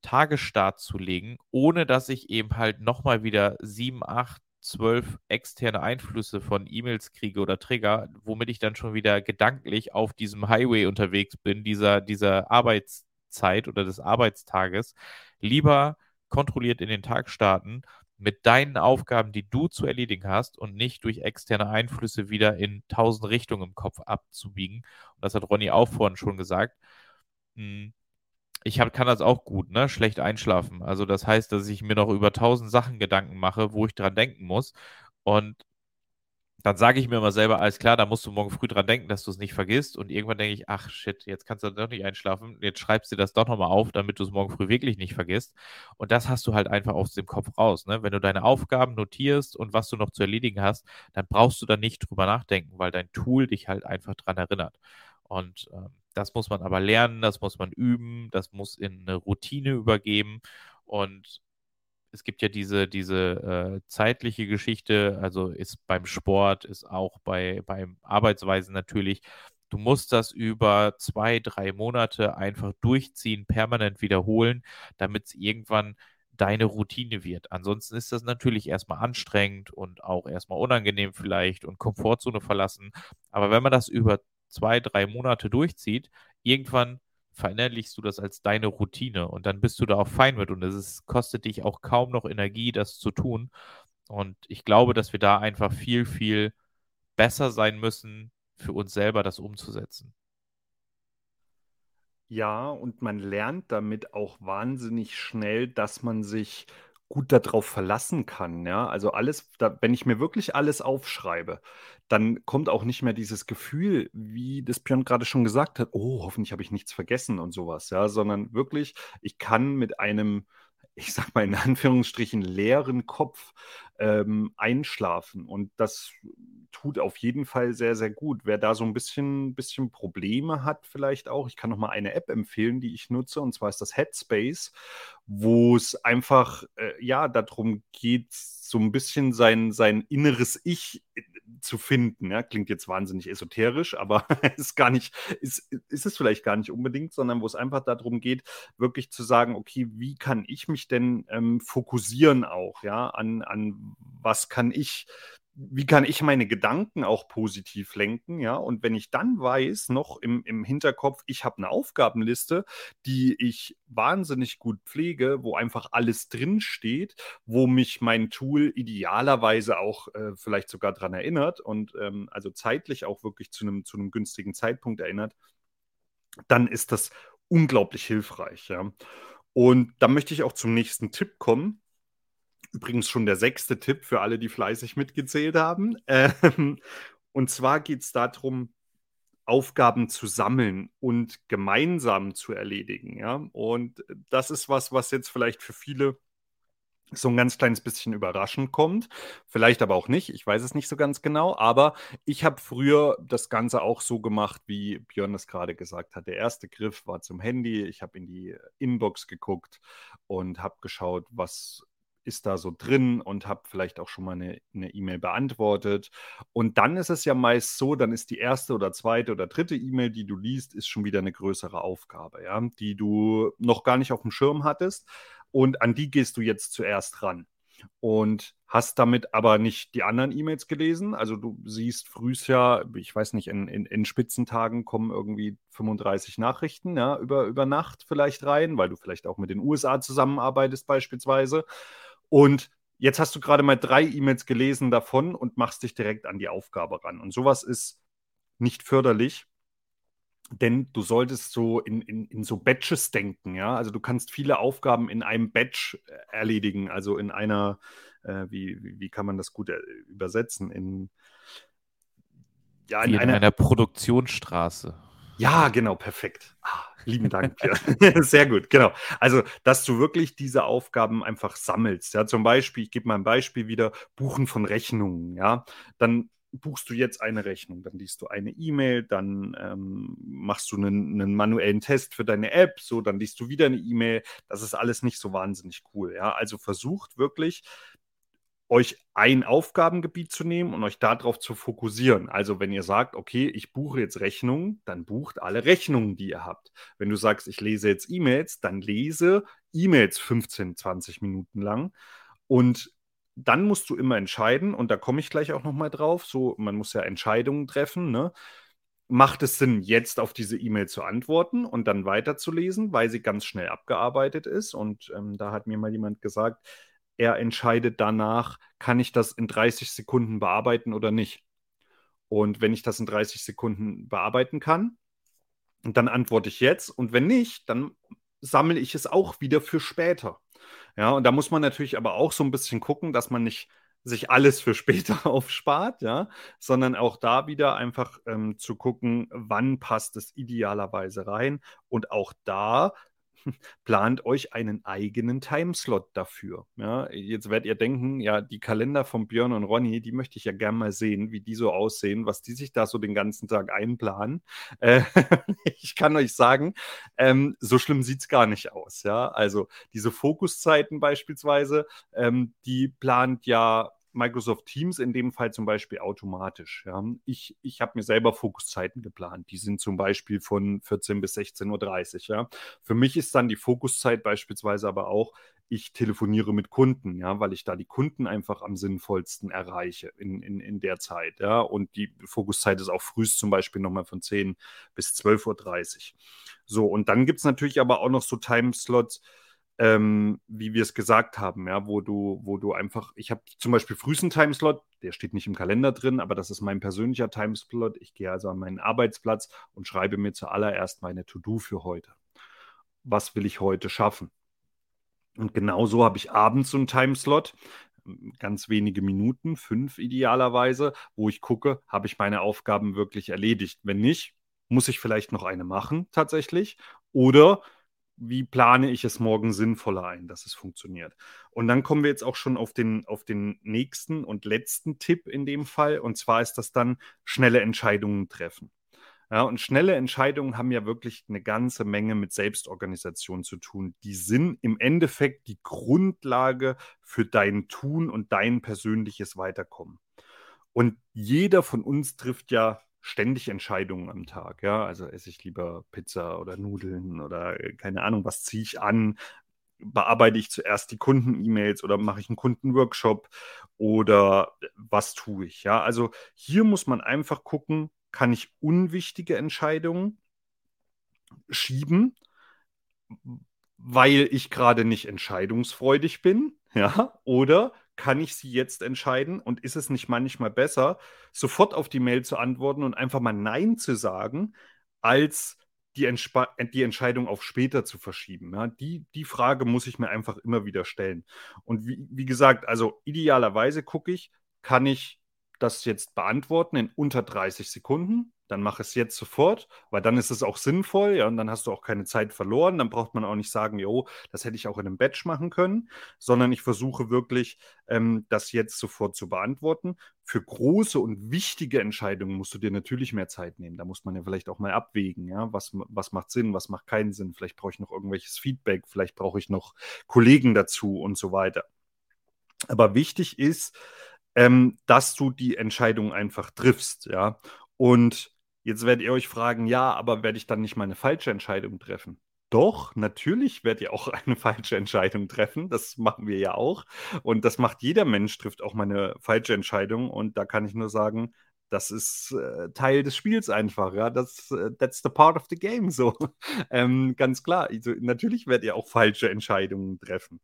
Tagesstart zu legen, ohne dass ich eben halt nochmal wieder sieben, acht, zwölf externe Einflüsse von E-Mails kriege oder Trigger, womit ich dann schon wieder gedanklich auf diesem Highway unterwegs bin, dieser, dieser Arbeitszeit oder des Arbeitstages, lieber kontrolliert in den Tag starten mit deinen Aufgaben, die du zu erledigen hast und nicht durch externe Einflüsse wieder in tausend Richtungen im Kopf abzubiegen. Und das hat Ronny auch vorhin schon gesagt. Hm, ich hab, kann das auch gut, ne? Schlecht einschlafen. Also das heißt, dass ich mir noch über tausend Sachen Gedanken mache, wo ich dran denken muss. Und dann sage ich mir immer selber, alles klar, da musst du morgen früh dran denken, dass du es nicht vergisst. Und irgendwann denke ich, ach shit, jetzt kannst du doch nicht einschlafen. Jetzt schreibst du das doch nochmal auf, damit du es morgen früh wirklich nicht vergisst. Und das hast du halt einfach aus dem Kopf raus. Ne? Wenn du deine Aufgaben notierst und was du noch zu erledigen hast, dann brauchst du da nicht drüber nachdenken, weil dein Tool dich halt einfach dran erinnert. Und ähm, das muss man aber lernen, das muss man üben, das muss in eine Routine übergeben. Und es gibt ja diese, diese äh, zeitliche Geschichte, also ist beim Sport, ist auch bei, beim Arbeitsweisen natürlich. Du musst das über zwei, drei Monate einfach durchziehen, permanent wiederholen, damit es irgendwann deine Routine wird. Ansonsten ist das natürlich erstmal anstrengend und auch erstmal unangenehm vielleicht und Komfortzone verlassen. Aber wenn man das über zwei, drei Monate durchzieht, irgendwann verinnerlichst du das als deine Routine und dann bist du da auch fein mit und es kostet dich auch kaum noch Energie, das zu tun. Und ich glaube, dass wir da einfach viel, viel besser sein müssen, für uns selber das umzusetzen. Ja, und man lernt damit auch wahnsinnig schnell, dass man sich gut darauf verlassen kann, ja. Also alles, da, wenn ich mir wirklich alles aufschreibe, dann kommt auch nicht mehr dieses Gefühl, wie das Björn gerade schon gesagt hat, oh, hoffentlich habe ich nichts vergessen und sowas, ja, sondern wirklich, ich kann mit einem, ich sag mal in Anführungsstrichen, leeren Kopf ähm, einschlafen. Und das tut auf jeden Fall sehr, sehr gut. Wer da so ein bisschen, bisschen Probleme hat, vielleicht auch, ich kann noch mal eine App empfehlen, die ich nutze, und zwar ist das Headspace, wo es einfach äh, ja darum geht, so ein bisschen sein, sein inneres Ich äh, zu finden. Ja? Klingt jetzt wahnsinnig esoterisch, aber [laughs] ist gar nicht, ist, ist es vielleicht gar nicht unbedingt, sondern wo es einfach darum geht, wirklich zu sagen, okay, wie kann ich mich denn ähm, fokussieren auch, ja, an, an was kann ich wie kann ich meine Gedanken auch positiv lenken, ja? Und wenn ich dann weiß, noch im, im Hinterkopf, ich habe eine Aufgabenliste, die ich wahnsinnig gut pflege, wo einfach alles drinsteht, wo mich mein Tool idealerweise auch äh, vielleicht sogar daran erinnert und ähm, also zeitlich auch wirklich zu einem zu einem günstigen Zeitpunkt erinnert, dann ist das unglaublich hilfreich, ja. Und da möchte ich auch zum nächsten Tipp kommen Übrigens schon der sechste Tipp für alle, die fleißig mitgezählt haben. [laughs] Ähm, und zwar geht es darum, Aufgaben zu sammeln und gemeinsam zu erledigen. Ja? Und das ist was, was jetzt vielleicht für viele so ein ganz kleines bisschen überraschend kommt. Vielleicht aber auch nicht. Ich weiß es nicht so ganz genau. Aber ich habe früher das Ganze auch so gemacht, wie Björn es gerade gesagt hat. Der erste Griff war zum Handy. Ich habe in die Inbox geguckt und habe geschaut, was ist da so drin und habe vielleicht auch schon mal eine E-Mail beantwortet. Und dann ist es ja meist so, dann ist die erste oder zweite oder dritte E-Mail, die du liest, ist schon wieder eine größere Aufgabe, ja, die du noch gar nicht auf dem Schirm hattest. Und an die gehst du jetzt zuerst ran. Und hast damit aber nicht die anderen E-Mails gelesen. Also du siehst frühs ja, ich weiß nicht, in, in, in, Spitzentagen kommen irgendwie 35 Nachrichten ja, über, über Nacht vielleicht rein, weil du vielleicht auch mit den USA zusammenarbeitest beispielsweise. Und jetzt hast du gerade mal drei E-Mails gelesen davon und machst dich direkt an die Aufgabe ran. Und sowas ist nicht förderlich, denn du solltest so in, in, in so Batches denken, ja. Also du kannst viele Aufgaben in einem Batch äh, erledigen, also in einer, äh, wie, wie, kann man das gut äh, übersetzen? In, ja, in, in einer, einer Produktionsstraße. Ja, genau, perfekt. Ah, lieben Dank. [laughs] Sehr gut, genau. Also, dass du wirklich diese Aufgaben einfach sammelst. Ja, zum Beispiel, ich gebe mal ein Beispiel wieder, Buchen von Rechnungen. Ja, dann buchst du jetzt eine Rechnung, dann liest du eine E-Mail, dann ähm, machst du einen, einen, manuellen Test für deine App, so, dann liest du wieder eine E-Mail. Das ist alles nicht so wahnsinnig cool. Ja? Also versucht wirklich euch ein Aufgabengebiet zu nehmen und euch darauf zu fokussieren. Also wenn ihr sagt, okay, ich buche jetzt Rechnungen, dann bucht alle Rechnungen, die ihr habt. Wenn du sagst, ich lese jetzt E-Mails, dann lese E-Mails 15, 20 Minuten lang. Und dann musst du immer entscheiden, und da komme ich gleich auch nochmal drauf, so, man muss ja Entscheidungen treffen, ne? Macht es Sinn, jetzt auf diese E-Mail zu antworten und dann weiterzulesen, weil sie ganz schnell abgearbeitet ist? Und ähm, da hat mir mal jemand gesagt, er entscheidet danach, kann ich das in 30 Sekunden bearbeiten oder nicht. Und wenn ich das in 30 Sekunden bearbeiten kann, dann antworte ich jetzt. Und wenn nicht, dann sammle ich es auch wieder für später. Ja, und da muss man natürlich aber auch so ein bisschen gucken, dass man nicht sich alles für später [laughs] aufspart, ja, sondern auch da wieder einfach ähm, zu gucken, wann passt es idealerweise rein und auch da [laughs] plant euch einen eigenen Timeslot dafür. Ja, jetzt werdet ihr denken, ja, die Kalender von Björn und Ronny, die möchte ich ja gerne mal sehen, wie die so aussehen, was die sich da so den ganzen Tag einplanen. [laughs] Äh, ich kann euch sagen, ähm, so schlimm sieht es gar nicht aus. Ja, also diese Fokuszeiten beispielsweise, ähm, die plant ja Microsoft Teams in dem Fall zum Beispiel automatisch. Ja. Ich, ich habe mir selber Fokuszeiten geplant. Die sind zum Beispiel von 14 bis 16.30 Uhr. Ja. Für mich ist dann die Fokuszeit beispielsweise aber auch, ich telefoniere mit Kunden, ja, weil ich da die Kunden einfach am sinnvollsten erreiche in, in, in der Zeit. Ja. Und die Fokuszeit ist auch frühst zum Beispiel nochmal von 10 bis 12.30 Uhr. So, und dann gibt es natürlich aber auch noch so Timeslots, ähm, wie wir es gesagt haben, ja, wo du, wo du einfach, ich habe zum Beispiel frühesten Timeslot, der steht nicht im Kalender drin, aber das ist mein persönlicher Timeslot. Ich gehe also an meinen Arbeitsplatz und schreibe mir zuallererst meine To-Do für heute. Was will ich heute schaffen? Und genauso habe ich abends so einen Timeslot, ganz wenige Minuten, fünf idealerweise, wo ich gucke, habe ich meine Aufgaben wirklich erledigt. Wenn nicht, muss ich vielleicht noch eine machen tatsächlich. Oder wie plane ich es morgen sinnvoller ein, dass es funktioniert. Und dann kommen wir jetzt auch schon auf den, auf den nächsten und letzten Tipp in dem Fall. Und zwar ist das dann schnelle Entscheidungen treffen. Ja, und schnelle Entscheidungen haben ja wirklich eine ganze Menge mit Selbstorganisation zu tun. Die sind im Endeffekt die Grundlage für dein Tun und dein persönliches Weiterkommen. Und jeder von uns trifft ja ständig Entscheidungen am Tag. Ja, also esse ich lieber Pizza oder Nudeln oder äh, keine Ahnung, was ziehe ich an? Bearbeite ich zuerst die Kunden-E-Mails oder mache ich einen Kundenworkshop oder äh, was tue ich? Ja, also hier muss man einfach gucken, kann ich unwichtige Entscheidungen schieben, weil ich gerade nicht entscheidungsfreudig bin, ja, oder kann ich sie jetzt entscheiden? Und ist es nicht manchmal besser, sofort auf die Mail zu antworten und einfach mal Nein zu sagen, als die, Entspa die Entscheidung auf später zu verschieben? Ja, die, die Frage muss ich mir einfach immer wieder stellen. Und wie, wie gesagt, also idealerweise gucke ich, kann ich das jetzt beantworten in unter 30 Sekunden? Dann mach es jetzt sofort, weil dann ist es auch sinnvoll, ja, und dann hast du auch keine Zeit verloren. Dann braucht man auch nicht sagen, jo, das hätte ich auch in einem Batch machen können, sondern ich versuche wirklich, ähm, das jetzt sofort zu beantworten. Für große und wichtige Entscheidungen musst du dir natürlich mehr Zeit nehmen. Da muss man ja vielleicht auch mal abwägen, ja, was, was macht Sinn, was macht keinen Sinn. Vielleicht brauche ich noch irgendwelches Feedback, vielleicht brauche ich noch Kollegen dazu und so weiter. Aber wichtig ist, ähm, dass du die Entscheidung einfach triffst, ja. Und Jetzt werdet ihr euch fragen, ja, aber werde ich dann nicht mal eine falsche Entscheidung treffen? Doch, natürlich werdet ihr auch [laughs] eine falsche Entscheidung treffen. Das machen wir ja auch. Und das macht jeder Mensch, trifft auch mal eine falsche Entscheidung. Und da kann ich nur sagen, das ist äh, Teil des Spiels einfach, ja. Das, äh, that's the part of the game, so. [laughs] ähm, ganz klar. Also, natürlich werdet ihr auch falsche Entscheidungen treffen.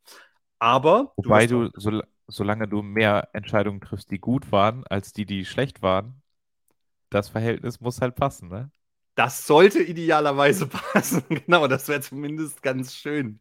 Aber. Wobei du, du so, solange du mehr Entscheidungen triffst, die gut waren, als die, die schlecht waren, das Verhältnis muss halt passen, ne? Das sollte idealerweise [laughs] passen, genau, das wäre zumindest ganz schön.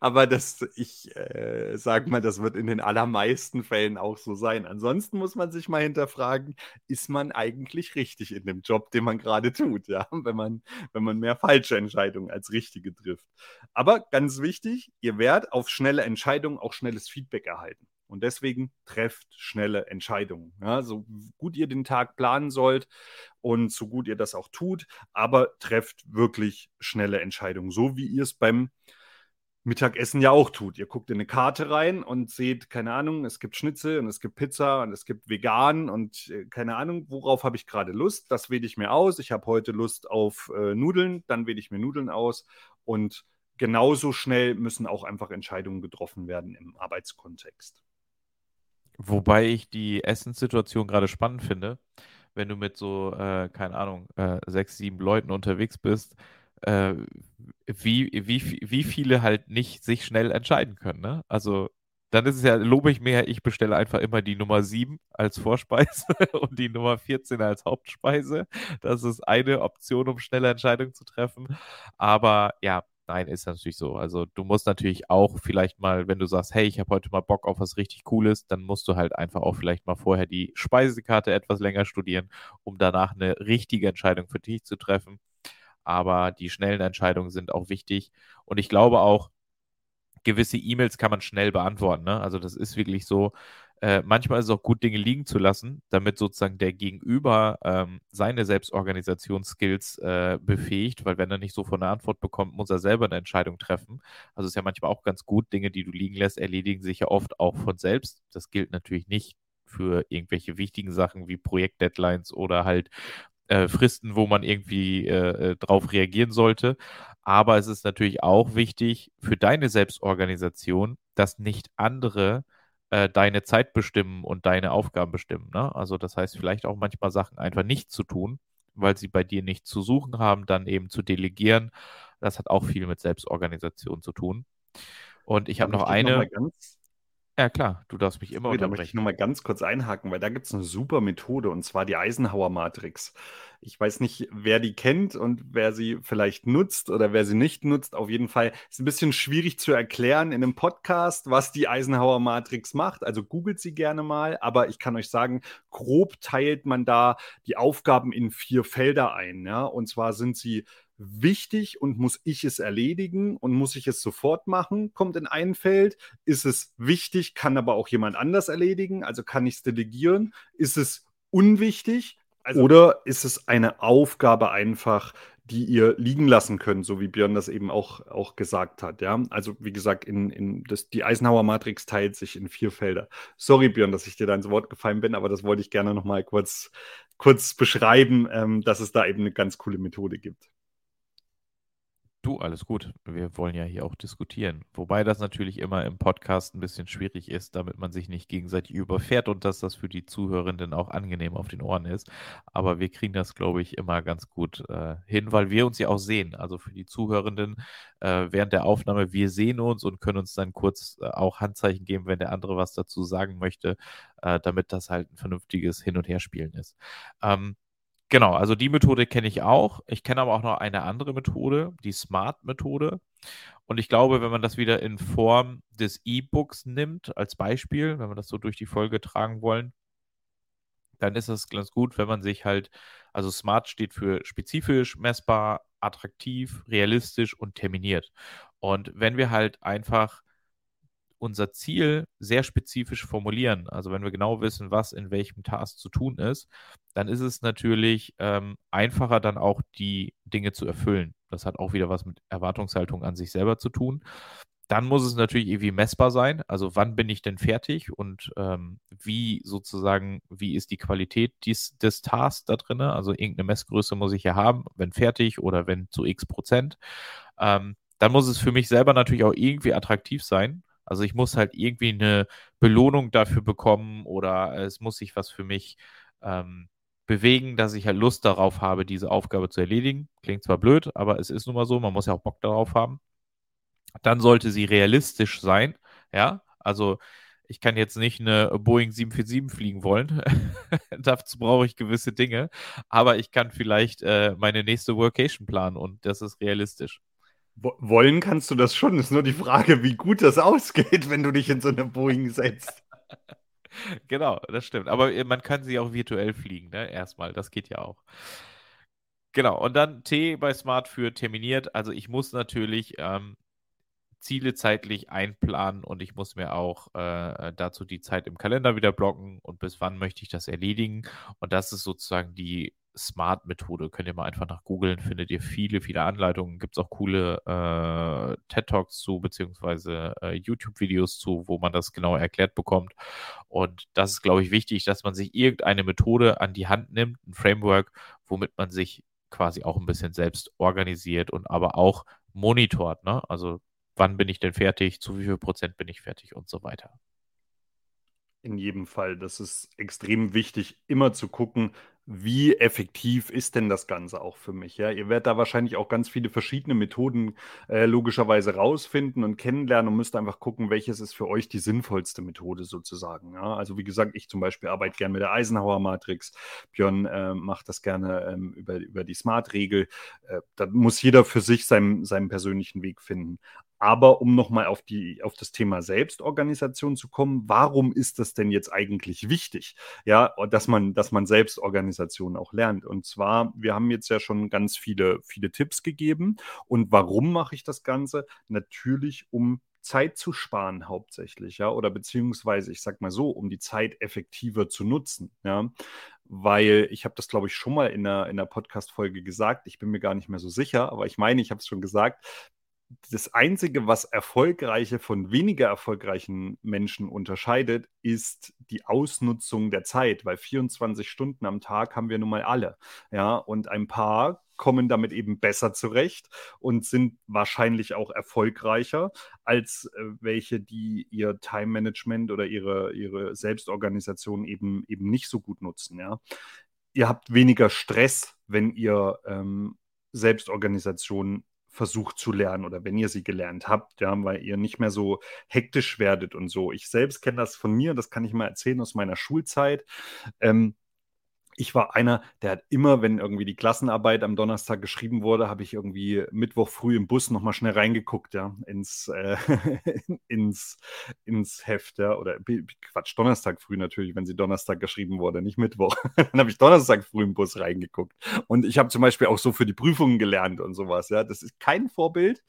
Aber das, ich äh, sag mal, das wird in den allermeisten Fällen auch so sein. Ansonsten muss man sich mal hinterfragen, ist man eigentlich richtig in dem Job, den man gerade tut, ja, [laughs] wenn man, wenn man mehr falsche Entscheidungen als richtige trifft. Aber ganz wichtig, ihr werdet auf schnelle Entscheidungen auch schnelles Feedback erhalten. Und deswegen trefft schnelle Entscheidungen. Ja, so gut ihr den Tag planen sollt und so gut ihr das auch tut, aber trefft wirklich schnelle Entscheidungen, so wie ihr es beim Mittagessen ja auch tut. Ihr guckt in eine Karte rein und seht, keine Ahnung, es gibt Schnitzel und es gibt Pizza und es gibt vegan und äh, keine Ahnung, worauf habe ich gerade Lust. Das wähle ich mir aus. Ich habe heute Lust auf äh, Nudeln, dann wähle ich mir Nudeln aus. Und genauso schnell müssen auch einfach Entscheidungen getroffen werden im Arbeitskontext. Wobei ich die Essenssituation gerade spannend finde, wenn du mit so, äh, keine Ahnung, äh, sechs, sieben Leuten unterwegs bist äh, wie, wie, wie viele halt nicht sich schnell entscheiden können. Ne? Also dann ist es ja, lobe ich mir, ich bestelle einfach immer die Nummer 7 als Vorspeise [laughs] und die Nummer 14 als Hauptspeise. Das ist eine Option, um schnelle Entscheidungen zu treffen. Aber ja, nein, ist natürlich so. Also du musst natürlich auch vielleicht mal, wenn du sagst, hey, ich habe heute mal Bock auf was richtig Cooles, dann musst du halt einfach auch vielleicht mal vorher die Speisekarte etwas länger studieren, um danach eine richtige Entscheidung für dich zu treffen aber die schnellen Entscheidungen sind auch wichtig. Und ich glaube auch, gewisse E-Mails kann man schnell beantworten. Ne? Also das ist wirklich so. Äh, manchmal ist es auch gut, Dinge liegen zu lassen, damit sozusagen der Gegenüber ähm, seine Selbstorganisationsskills äh, befähigt, weil wenn er nicht so von eine Antwort bekommt, muss er selber eine Entscheidung treffen. Also ist ja manchmal auch ganz gut, Dinge, die du liegen lässt, erledigen sich ja oft auch von selbst. Das gilt natürlich nicht für irgendwelche wichtigen Sachen wie Projektdeadlines oder halt äh, Fristen, wo man irgendwie äh, äh, drauf reagieren sollte. Aber es ist natürlich auch wichtig für deine Selbstorganisation, dass nicht andere äh, deine Zeit bestimmen und deine Aufgaben bestimmen. Ne? Also das heißt vielleicht auch manchmal Sachen einfach nicht zu tun, weil sie bei dir nicht zu suchen haben, dann eben zu delegieren. Das hat auch viel mit Selbstorganisation zu tun. Und ich habe noch eine. Noch ganz, ja, klar, du darfst mich immer Sorry, da möchte ich nochmal ganz kurz einhaken, weil da gibt es eine super Methode und zwar die Eisenhower-Matrix. Ich weiß nicht, wer die kennt und wer sie vielleicht nutzt oder wer sie nicht nutzt. Auf jeden Fall ist ein bisschen schwierig zu erklären in einem Podcast, was die Eisenhower-Matrix macht. Also googelt sie gerne mal, aber ich kann euch sagen, grob teilt man da die Aufgaben in vier Felder ein. Ja? Und zwar sind sie wichtig und muss ich es erledigen und muss ich es sofort machen, kommt in ein Feld. Ist es wichtig, kann aber auch jemand anders erledigen, also kann ich es delegieren. Ist es unwichtig also, oder ist es eine Aufgabe einfach, die ihr liegen lassen könnt, so wie Björn das eben auch, auch gesagt hat. Ja? Also wie gesagt, in, in das, die Eisenhower Matrix teilt sich in vier Felder. Sorry, Björn, dass ich dir da ins Wort gefallen bin, aber das wollte ich gerne nochmal kurz, kurz beschreiben, ähm, dass es da eben eine ganz coole Methode gibt. Du, alles gut. Wir wollen ja hier auch diskutieren. Wobei das natürlich immer im Podcast ein bisschen schwierig ist, damit man sich nicht gegenseitig überfährt und dass das für die Zuhörenden auch angenehm auf den Ohren ist. Aber wir kriegen das, glaube ich, immer ganz gut äh, hin, weil wir uns ja auch sehen. Also für die Zuhörenden äh, während der Aufnahme, wir sehen uns und können uns dann kurz äh, auch Handzeichen geben, wenn der andere was dazu sagen möchte, äh, damit das halt ein vernünftiges Hin- und Herspielen ist. Ähm, Genau, also die Methode kenne ich auch. Ich kenne aber auch noch eine andere Methode, die Smart-Methode. Und ich glaube, wenn man das wieder in Form des E-Books nimmt, als Beispiel, wenn wir das so durch die Folge tragen wollen, dann ist es ganz gut, wenn man sich halt, also Smart steht für spezifisch, messbar, attraktiv, realistisch und terminiert. Und wenn wir halt einfach unser Ziel sehr spezifisch formulieren, also wenn wir genau wissen, was in welchem Task zu tun ist, dann ist es natürlich ähm, einfacher, dann auch die Dinge zu erfüllen. Das hat auch wieder was mit Erwartungshaltung an sich selber zu tun. Dann muss es natürlich irgendwie messbar sein. Also wann bin ich denn fertig und ähm, wie sozusagen, wie ist die Qualität dies, des Tasks da drin? Also irgendeine Messgröße muss ich ja haben, wenn fertig oder wenn zu x Prozent. Ähm, dann muss es für mich selber natürlich auch irgendwie attraktiv sein. Also ich muss halt irgendwie eine Belohnung dafür bekommen oder es muss sich was für mich ähm, bewegen, dass ich halt Lust darauf habe, diese Aufgabe zu erledigen. Klingt zwar blöd, aber es ist nun mal so, man muss ja auch Bock darauf haben. Dann sollte sie realistisch sein, ja, also ich kann jetzt nicht eine Boeing 747 fliegen wollen. [laughs] Dazu brauche ich gewisse Dinge. Aber ich kann vielleicht äh, meine nächste Workation planen und das ist realistisch. Wollen kannst du das schon. Ist nur die Frage, wie gut das ausgeht, wenn du dich in so eine Boeing setzt. [laughs] genau, das stimmt. Aber äh, man kann sie auch virtuell fliegen, ne? Erstmal, das geht ja auch. Genau, und dann T bei Smart für terminiert. Also ich muss natürlich ähm, Ziele zeitlich einplanen und ich muss mir auch äh, dazu die Zeit im Kalender wieder blocken und bis wann möchte ich das erledigen. Und das ist sozusagen die Smart-Methode. Könnt ihr mal einfach nach googeln, findet ihr viele, viele Anleitungen. Gibt es auch coole äh, TED-Talks zu, beziehungsweise äh, YouTube-Videos zu, wo man das genau erklärt bekommt. Und das ist, glaube ich, wichtig, dass man sich irgendeine Methode an die Hand nimmt, ein Framework, womit man sich quasi auch ein bisschen selbst organisiert und aber auch monitort. Ne? Also wann bin ich denn fertig, zu wie viel Prozent bin ich fertig und so weiter. In jedem Fall, das ist extrem wichtig, immer zu gucken, wie effektiv ist denn das Ganze auch für mich? Ja, ihr werdet da wahrscheinlich auch ganz viele verschiedene Methoden äh, logischerweise rausfinden und kennenlernen und müsst einfach gucken, welches ist für euch die sinnvollste Methode sozusagen. Ja, also wie gesagt, ich zum Beispiel arbeite gerne mit der Eisenhower Matrix. Björn äh, macht das gerne ähm, über, über die Smart-Regel. Äh, da muss jeder für sich seinen, seinen persönlichen Weg finden. Aber um nochmal auf, auf das Thema Selbstorganisation zu kommen, warum ist das denn jetzt eigentlich wichtig? Ja, dass man, dass man Selbstorganisation auch lernt. Und zwar, wir haben jetzt ja schon ganz viele, viele Tipps gegeben. Und warum mache ich das Ganze? Natürlich, um Zeit zu sparen hauptsächlich, ja, oder beziehungsweise, ich sag mal so, um die Zeit effektiver zu nutzen, ja, weil ich habe das, glaube ich, schon mal in der, in der Podcast-Folge gesagt, ich bin mir gar nicht mehr so sicher, aber ich meine, ich habe es schon gesagt, das Einzige, was erfolgreiche von weniger erfolgreichen Menschen unterscheidet, ist die Ausnutzung der Zeit, weil 24 Stunden am Tag haben wir nun mal alle. Ja, und ein paar kommen damit eben besser zurecht und sind wahrscheinlich auch erfolgreicher als äh, welche, die ihr Time Management oder ihre, ihre Selbstorganisation eben, eben nicht so gut nutzen. Ja. Ihr habt weniger Stress, wenn ihr ähm, Selbstorganisation versucht zu lernen oder wenn ihr sie gelernt habt, ja, weil ihr nicht mehr so hektisch werdet und so. Ich selbst kenne das von mir, das kann ich mal erzählen aus meiner Schulzeit. Ähm, ich war einer, der hat immer, wenn irgendwie die Klassenarbeit am Donnerstag geschrieben wurde, habe ich irgendwie Mittwoch früh im Bus nochmal schnell reingeguckt, ja, ins, äh, [laughs] ins, ins Heft, ja, oder Quatsch, Donnerstag früh natürlich, wenn sie Donnerstag geschrieben wurde, nicht Mittwoch. [laughs] Dann habe ich Donnerstag früh im Bus reingeguckt. Und ich habe zum Beispiel auch so für die Prüfungen gelernt und sowas, ja. Das ist kein Vorbild.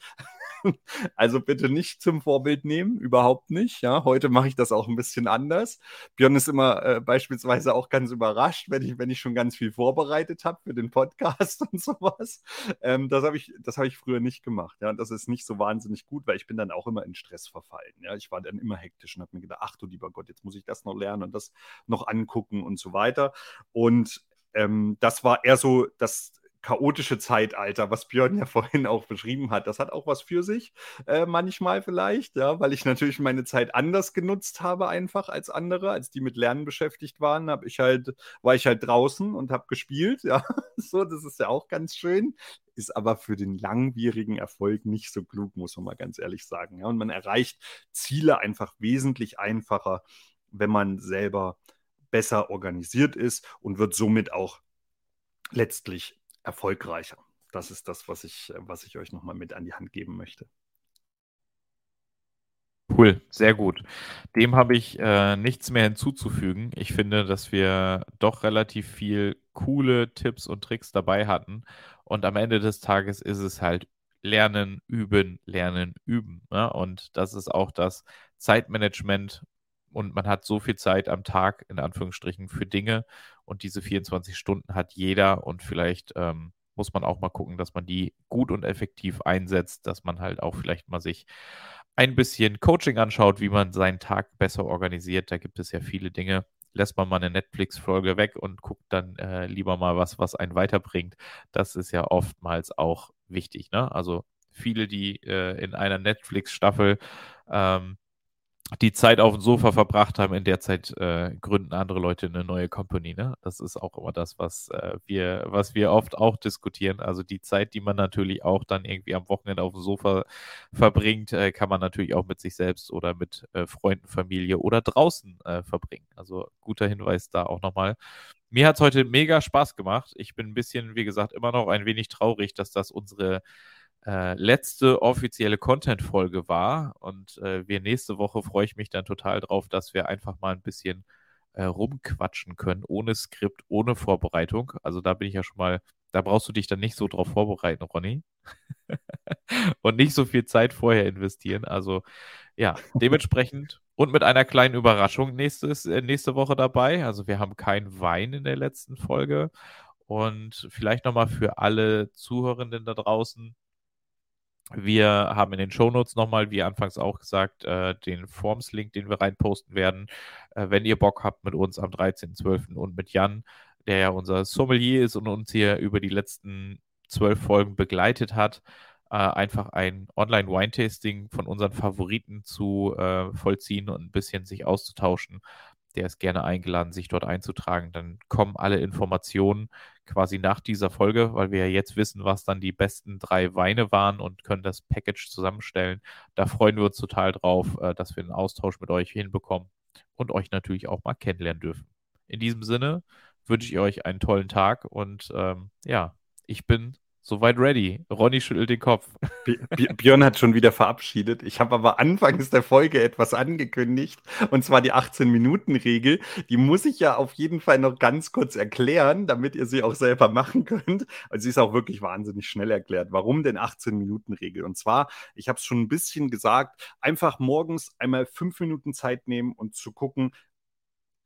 [laughs] Also bitte nicht zum Vorbild nehmen, überhaupt nicht. Ja, heute mache ich das auch ein bisschen anders. Björn ist immer äh, beispielsweise auch ganz überrascht, wenn ich, wenn ich schon ganz viel vorbereitet habe für den Podcast [laughs] und sowas. Ähm, das habe ich, das habe ich früher nicht gemacht. Ja, das ist nicht so wahnsinnig gut, weil ich bin dann auch immer in Stress verfallen. Ja, ich war dann immer hektisch und habe mir gedacht, ach du lieber Gott, jetzt muss ich das noch lernen und das noch angucken und so weiter. Und ähm, das war eher so das chaotische Zeitalter, was Björn ja [laughs] vorhin auch beschrieben hat. Das hat auch was für sich, äh, manchmal vielleicht, ja, weil ich natürlich meine Zeit anders genutzt habe, einfach als andere, als die mit Lernen beschäftigt waren, habe ich halt, war ich halt draußen und habe gespielt, [laughs] ja. So, das ist ja auch ganz schön. Ist aber für den langwierigen Erfolg nicht so klug, muss man mal ganz ehrlich sagen. Ja. Und man erreicht Ziele einfach wesentlich einfacher, wenn man selber besser organisiert ist und wird somit auch letztlich erfolgreicher. Das ist das, was ich, was ich euch nochmal mit an die Hand geben möchte. Cool, sehr gut. Dem habe ich äh, nichts mehr hinzuzufügen. Ich finde, dass wir doch relativ viel coole Tipps und Tricks dabei hatten. Und am Ende des Tages ist es halt lernen, üben, lernen, üben. Ne? Und das ist auch das Zeitmanagement. Und man hat so viel Zeit am Tag, in Anführungsstrichen, für Dinge. Und diese 24 Stunden hat jeder und vielleicht ähm, muss man auch mal gucken, dass man die gut und effektiv einsetzt, dass man halt auch vielleicht mal sich ein bisschen Coaching anschaut, wie man seinen Tag besser organisiert. Da gibt es ja viele Dinge. Lässt man mal eine Netflix-Folge weg und guckt dann äh, lieber mal was, was einen weiterbringt. Das ist ja oftmals auch wichtig. Ne? Also viele, die äh, in einer Netflix-Staffel ähm, die Zeit auf dem Sofa verbracht haben, in der Zeit äh, gründen andere Leute eine neue Company. Ne? Das ist auch immer das, was äh, wir, was wir oft auch diskutieren. Also die Zeit, die man natürlich auch dann irgendwie am Wochenende auf dem Sofa verbringt, äh, kann man natürlich auch mit sich selbst oder mit äh, Freunden, Familie oder draußen äh, verbringen. Also guter Hinweis da auch nochmal. Mir hat es heute mega Spaß gemacht. Ich bin ein bisschen, wie gesagt, immer noch ein wenig traurig, dass das unsere äh, letzte offizielle Content-Folge war. Und äh, wir nächste Woche freue ich mich dann total drauf, dass wir einfach mal ein bisschen äh, rumquatschen können, ohne Skript, ohne Vorbereitung. Also da bin ich ja schon mal da brauchst du dich dann nicht so drauf vorbereiten, Ronny. [laughs] und nicht so viel Zeit vorher investieren. Also ja, dementsprechend und mit einer kleinen Überraschung nächstes, äh, nächste Woche dabei. Also wir haben keinen Wein in der letzten Folge. Und vielleicht nochmal für alle Zuhörenden da draußen. Wir haben in den Shownotes nochmal, wie anfangs auch gesagt, äh, den Forms-Link, den wir reinposten werden. Äh, wenn ihr Bock habt mit uns am 13.12. und mit Jan, der ja unser Sommelier ist und uns hier über die letzten zwölf Folgen begleitet hat, äh, einfach ein Online-Wine-Tasting von unseren Favoriten zu äh, vollziehen und ein bisschen sich auszutauschen. Der ist gerne eingeladen, sich dort einzutragen. Dann kommen alle Informationen quasi nach dieser Folge, weil wir ja jetzt wissen, was dann die besten drei Weine waren und können das Package zusammenstellen. Da freuen wir uns total drauf, äh, dass wir einen Austausch mit euch hinbekommen und euch natürlich auch mal kennenlernen dürfen. In diesem Sinne wünsche ich euch einen tollen Tag und ähm, ja, ich bin Soweit ready. Ronny schüttelt den Kopf. [laughs] Björn hat schon wieder verabschiedet. Ich habe aber anfangs der Folge etwas angekündigt, und zwar die 18-Minuten-Regel. Die muss ich ja auf jeden Fall noch ganz kurz erklären, damit ihr sie auch selber machen könnt. Also sie ist auch wirklich wahnsinnig schnell erklärt. Warum denn 18-Minuten-Regel? Und zwar, ich habe es schon ein bisschen gesagt, einfach morgens einmal fünf Minuten Zeit nehmen und zu gucken,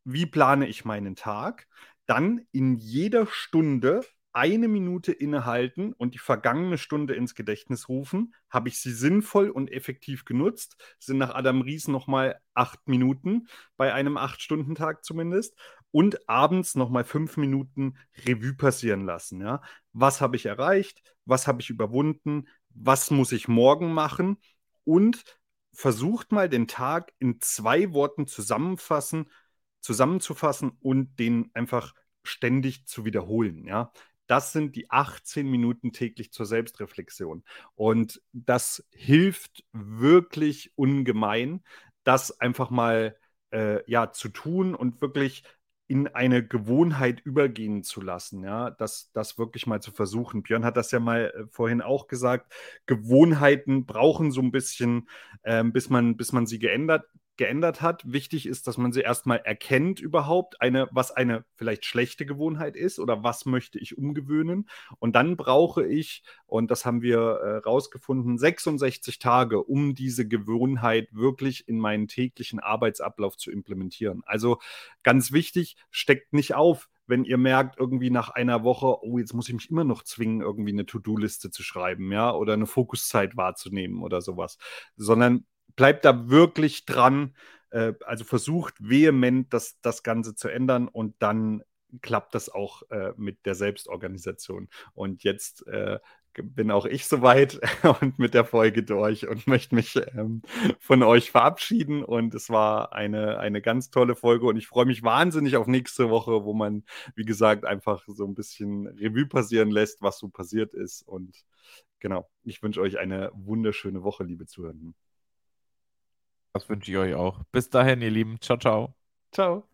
wie plane ich meinen Tag. Dann in jeder Stunde eine Minute innehalten und die vergangene Stunde ins Gedächtnis rufen. Habe ich sie sinnvoll und effektiv genutzt? Sind nach Adam Ries nochmal acht Minuten, bei einem Acht-Stunden-Tag zumindest. Und abends nochmal fünf Minuten Revue passieren lassen. Ja? Was habe ich erreicht? Was habe ich überwunden? Was muss ich morgen machen? Und versucht mal den Tag in zwei Worten zusammenfassen, zusammenzufassen und den einfach ständig zu wiederholen. Ja? Das sind die 18 Minuten täglich zur Selbstreflexion. Und das hilft wirklich ungemein, das einfach mal äh, ja, zu tun und wirklich in eine Gewohnheit übergehen zu lassen, ja, das, das wirklich mal zu versuchen. Björn hat das ja mal äh, vorhin auch gesagt. Gewohnheiten brauchen so ein bisschen, äh, bis, man, bis man sie geändert, geändert hat. Wichtig ist, dass man sie erstmal erkennt überhaupt, eine, was eine vielleicht schlechte Gewohnheit ist oder was möchte ich umgewöhnen. Und dann brauche ich, und das haben wir äh, rausgefunden, 66 Tage, um diese Gewohnheit wirklich in meinen täglichen Arbeitsablauf zu implementieren. Also ganz wichtig, steckt nicht auf, wenn ihr merkt, irgendwie nach einer Woche, oh, jetzt muss ich mich immer noch zwingen, irgendwie eine To-Do-Liste zu schreiben, ja, oder eine Fokuszeit wahrzunehmen oder sowas, sondern bleibt da wirklich dran, äh, also versucht vehement das, das Ganze zu ändern und dann klappt das auch äh, mit der Selbstorganisation. Und jetzt äh, bin auch ich soweit [laughs] und mit der Folge durch und möchte mich ähm, von euch verabschieden. Und es war eine, eine ganz tolle Folge und ich freue mich wahnsinnig auf nächste Woche, wo man, wie gesagt, einfach so ein bisschen Revue passieren lässt, was so passiert ist. Und genau, ich wünsche euch eine wunderschöne Woche, liebe Zuhörenden. Das wünsche ich euch auch. Bis dahin, ihr Lieben. Ciao, ciao. Ciao.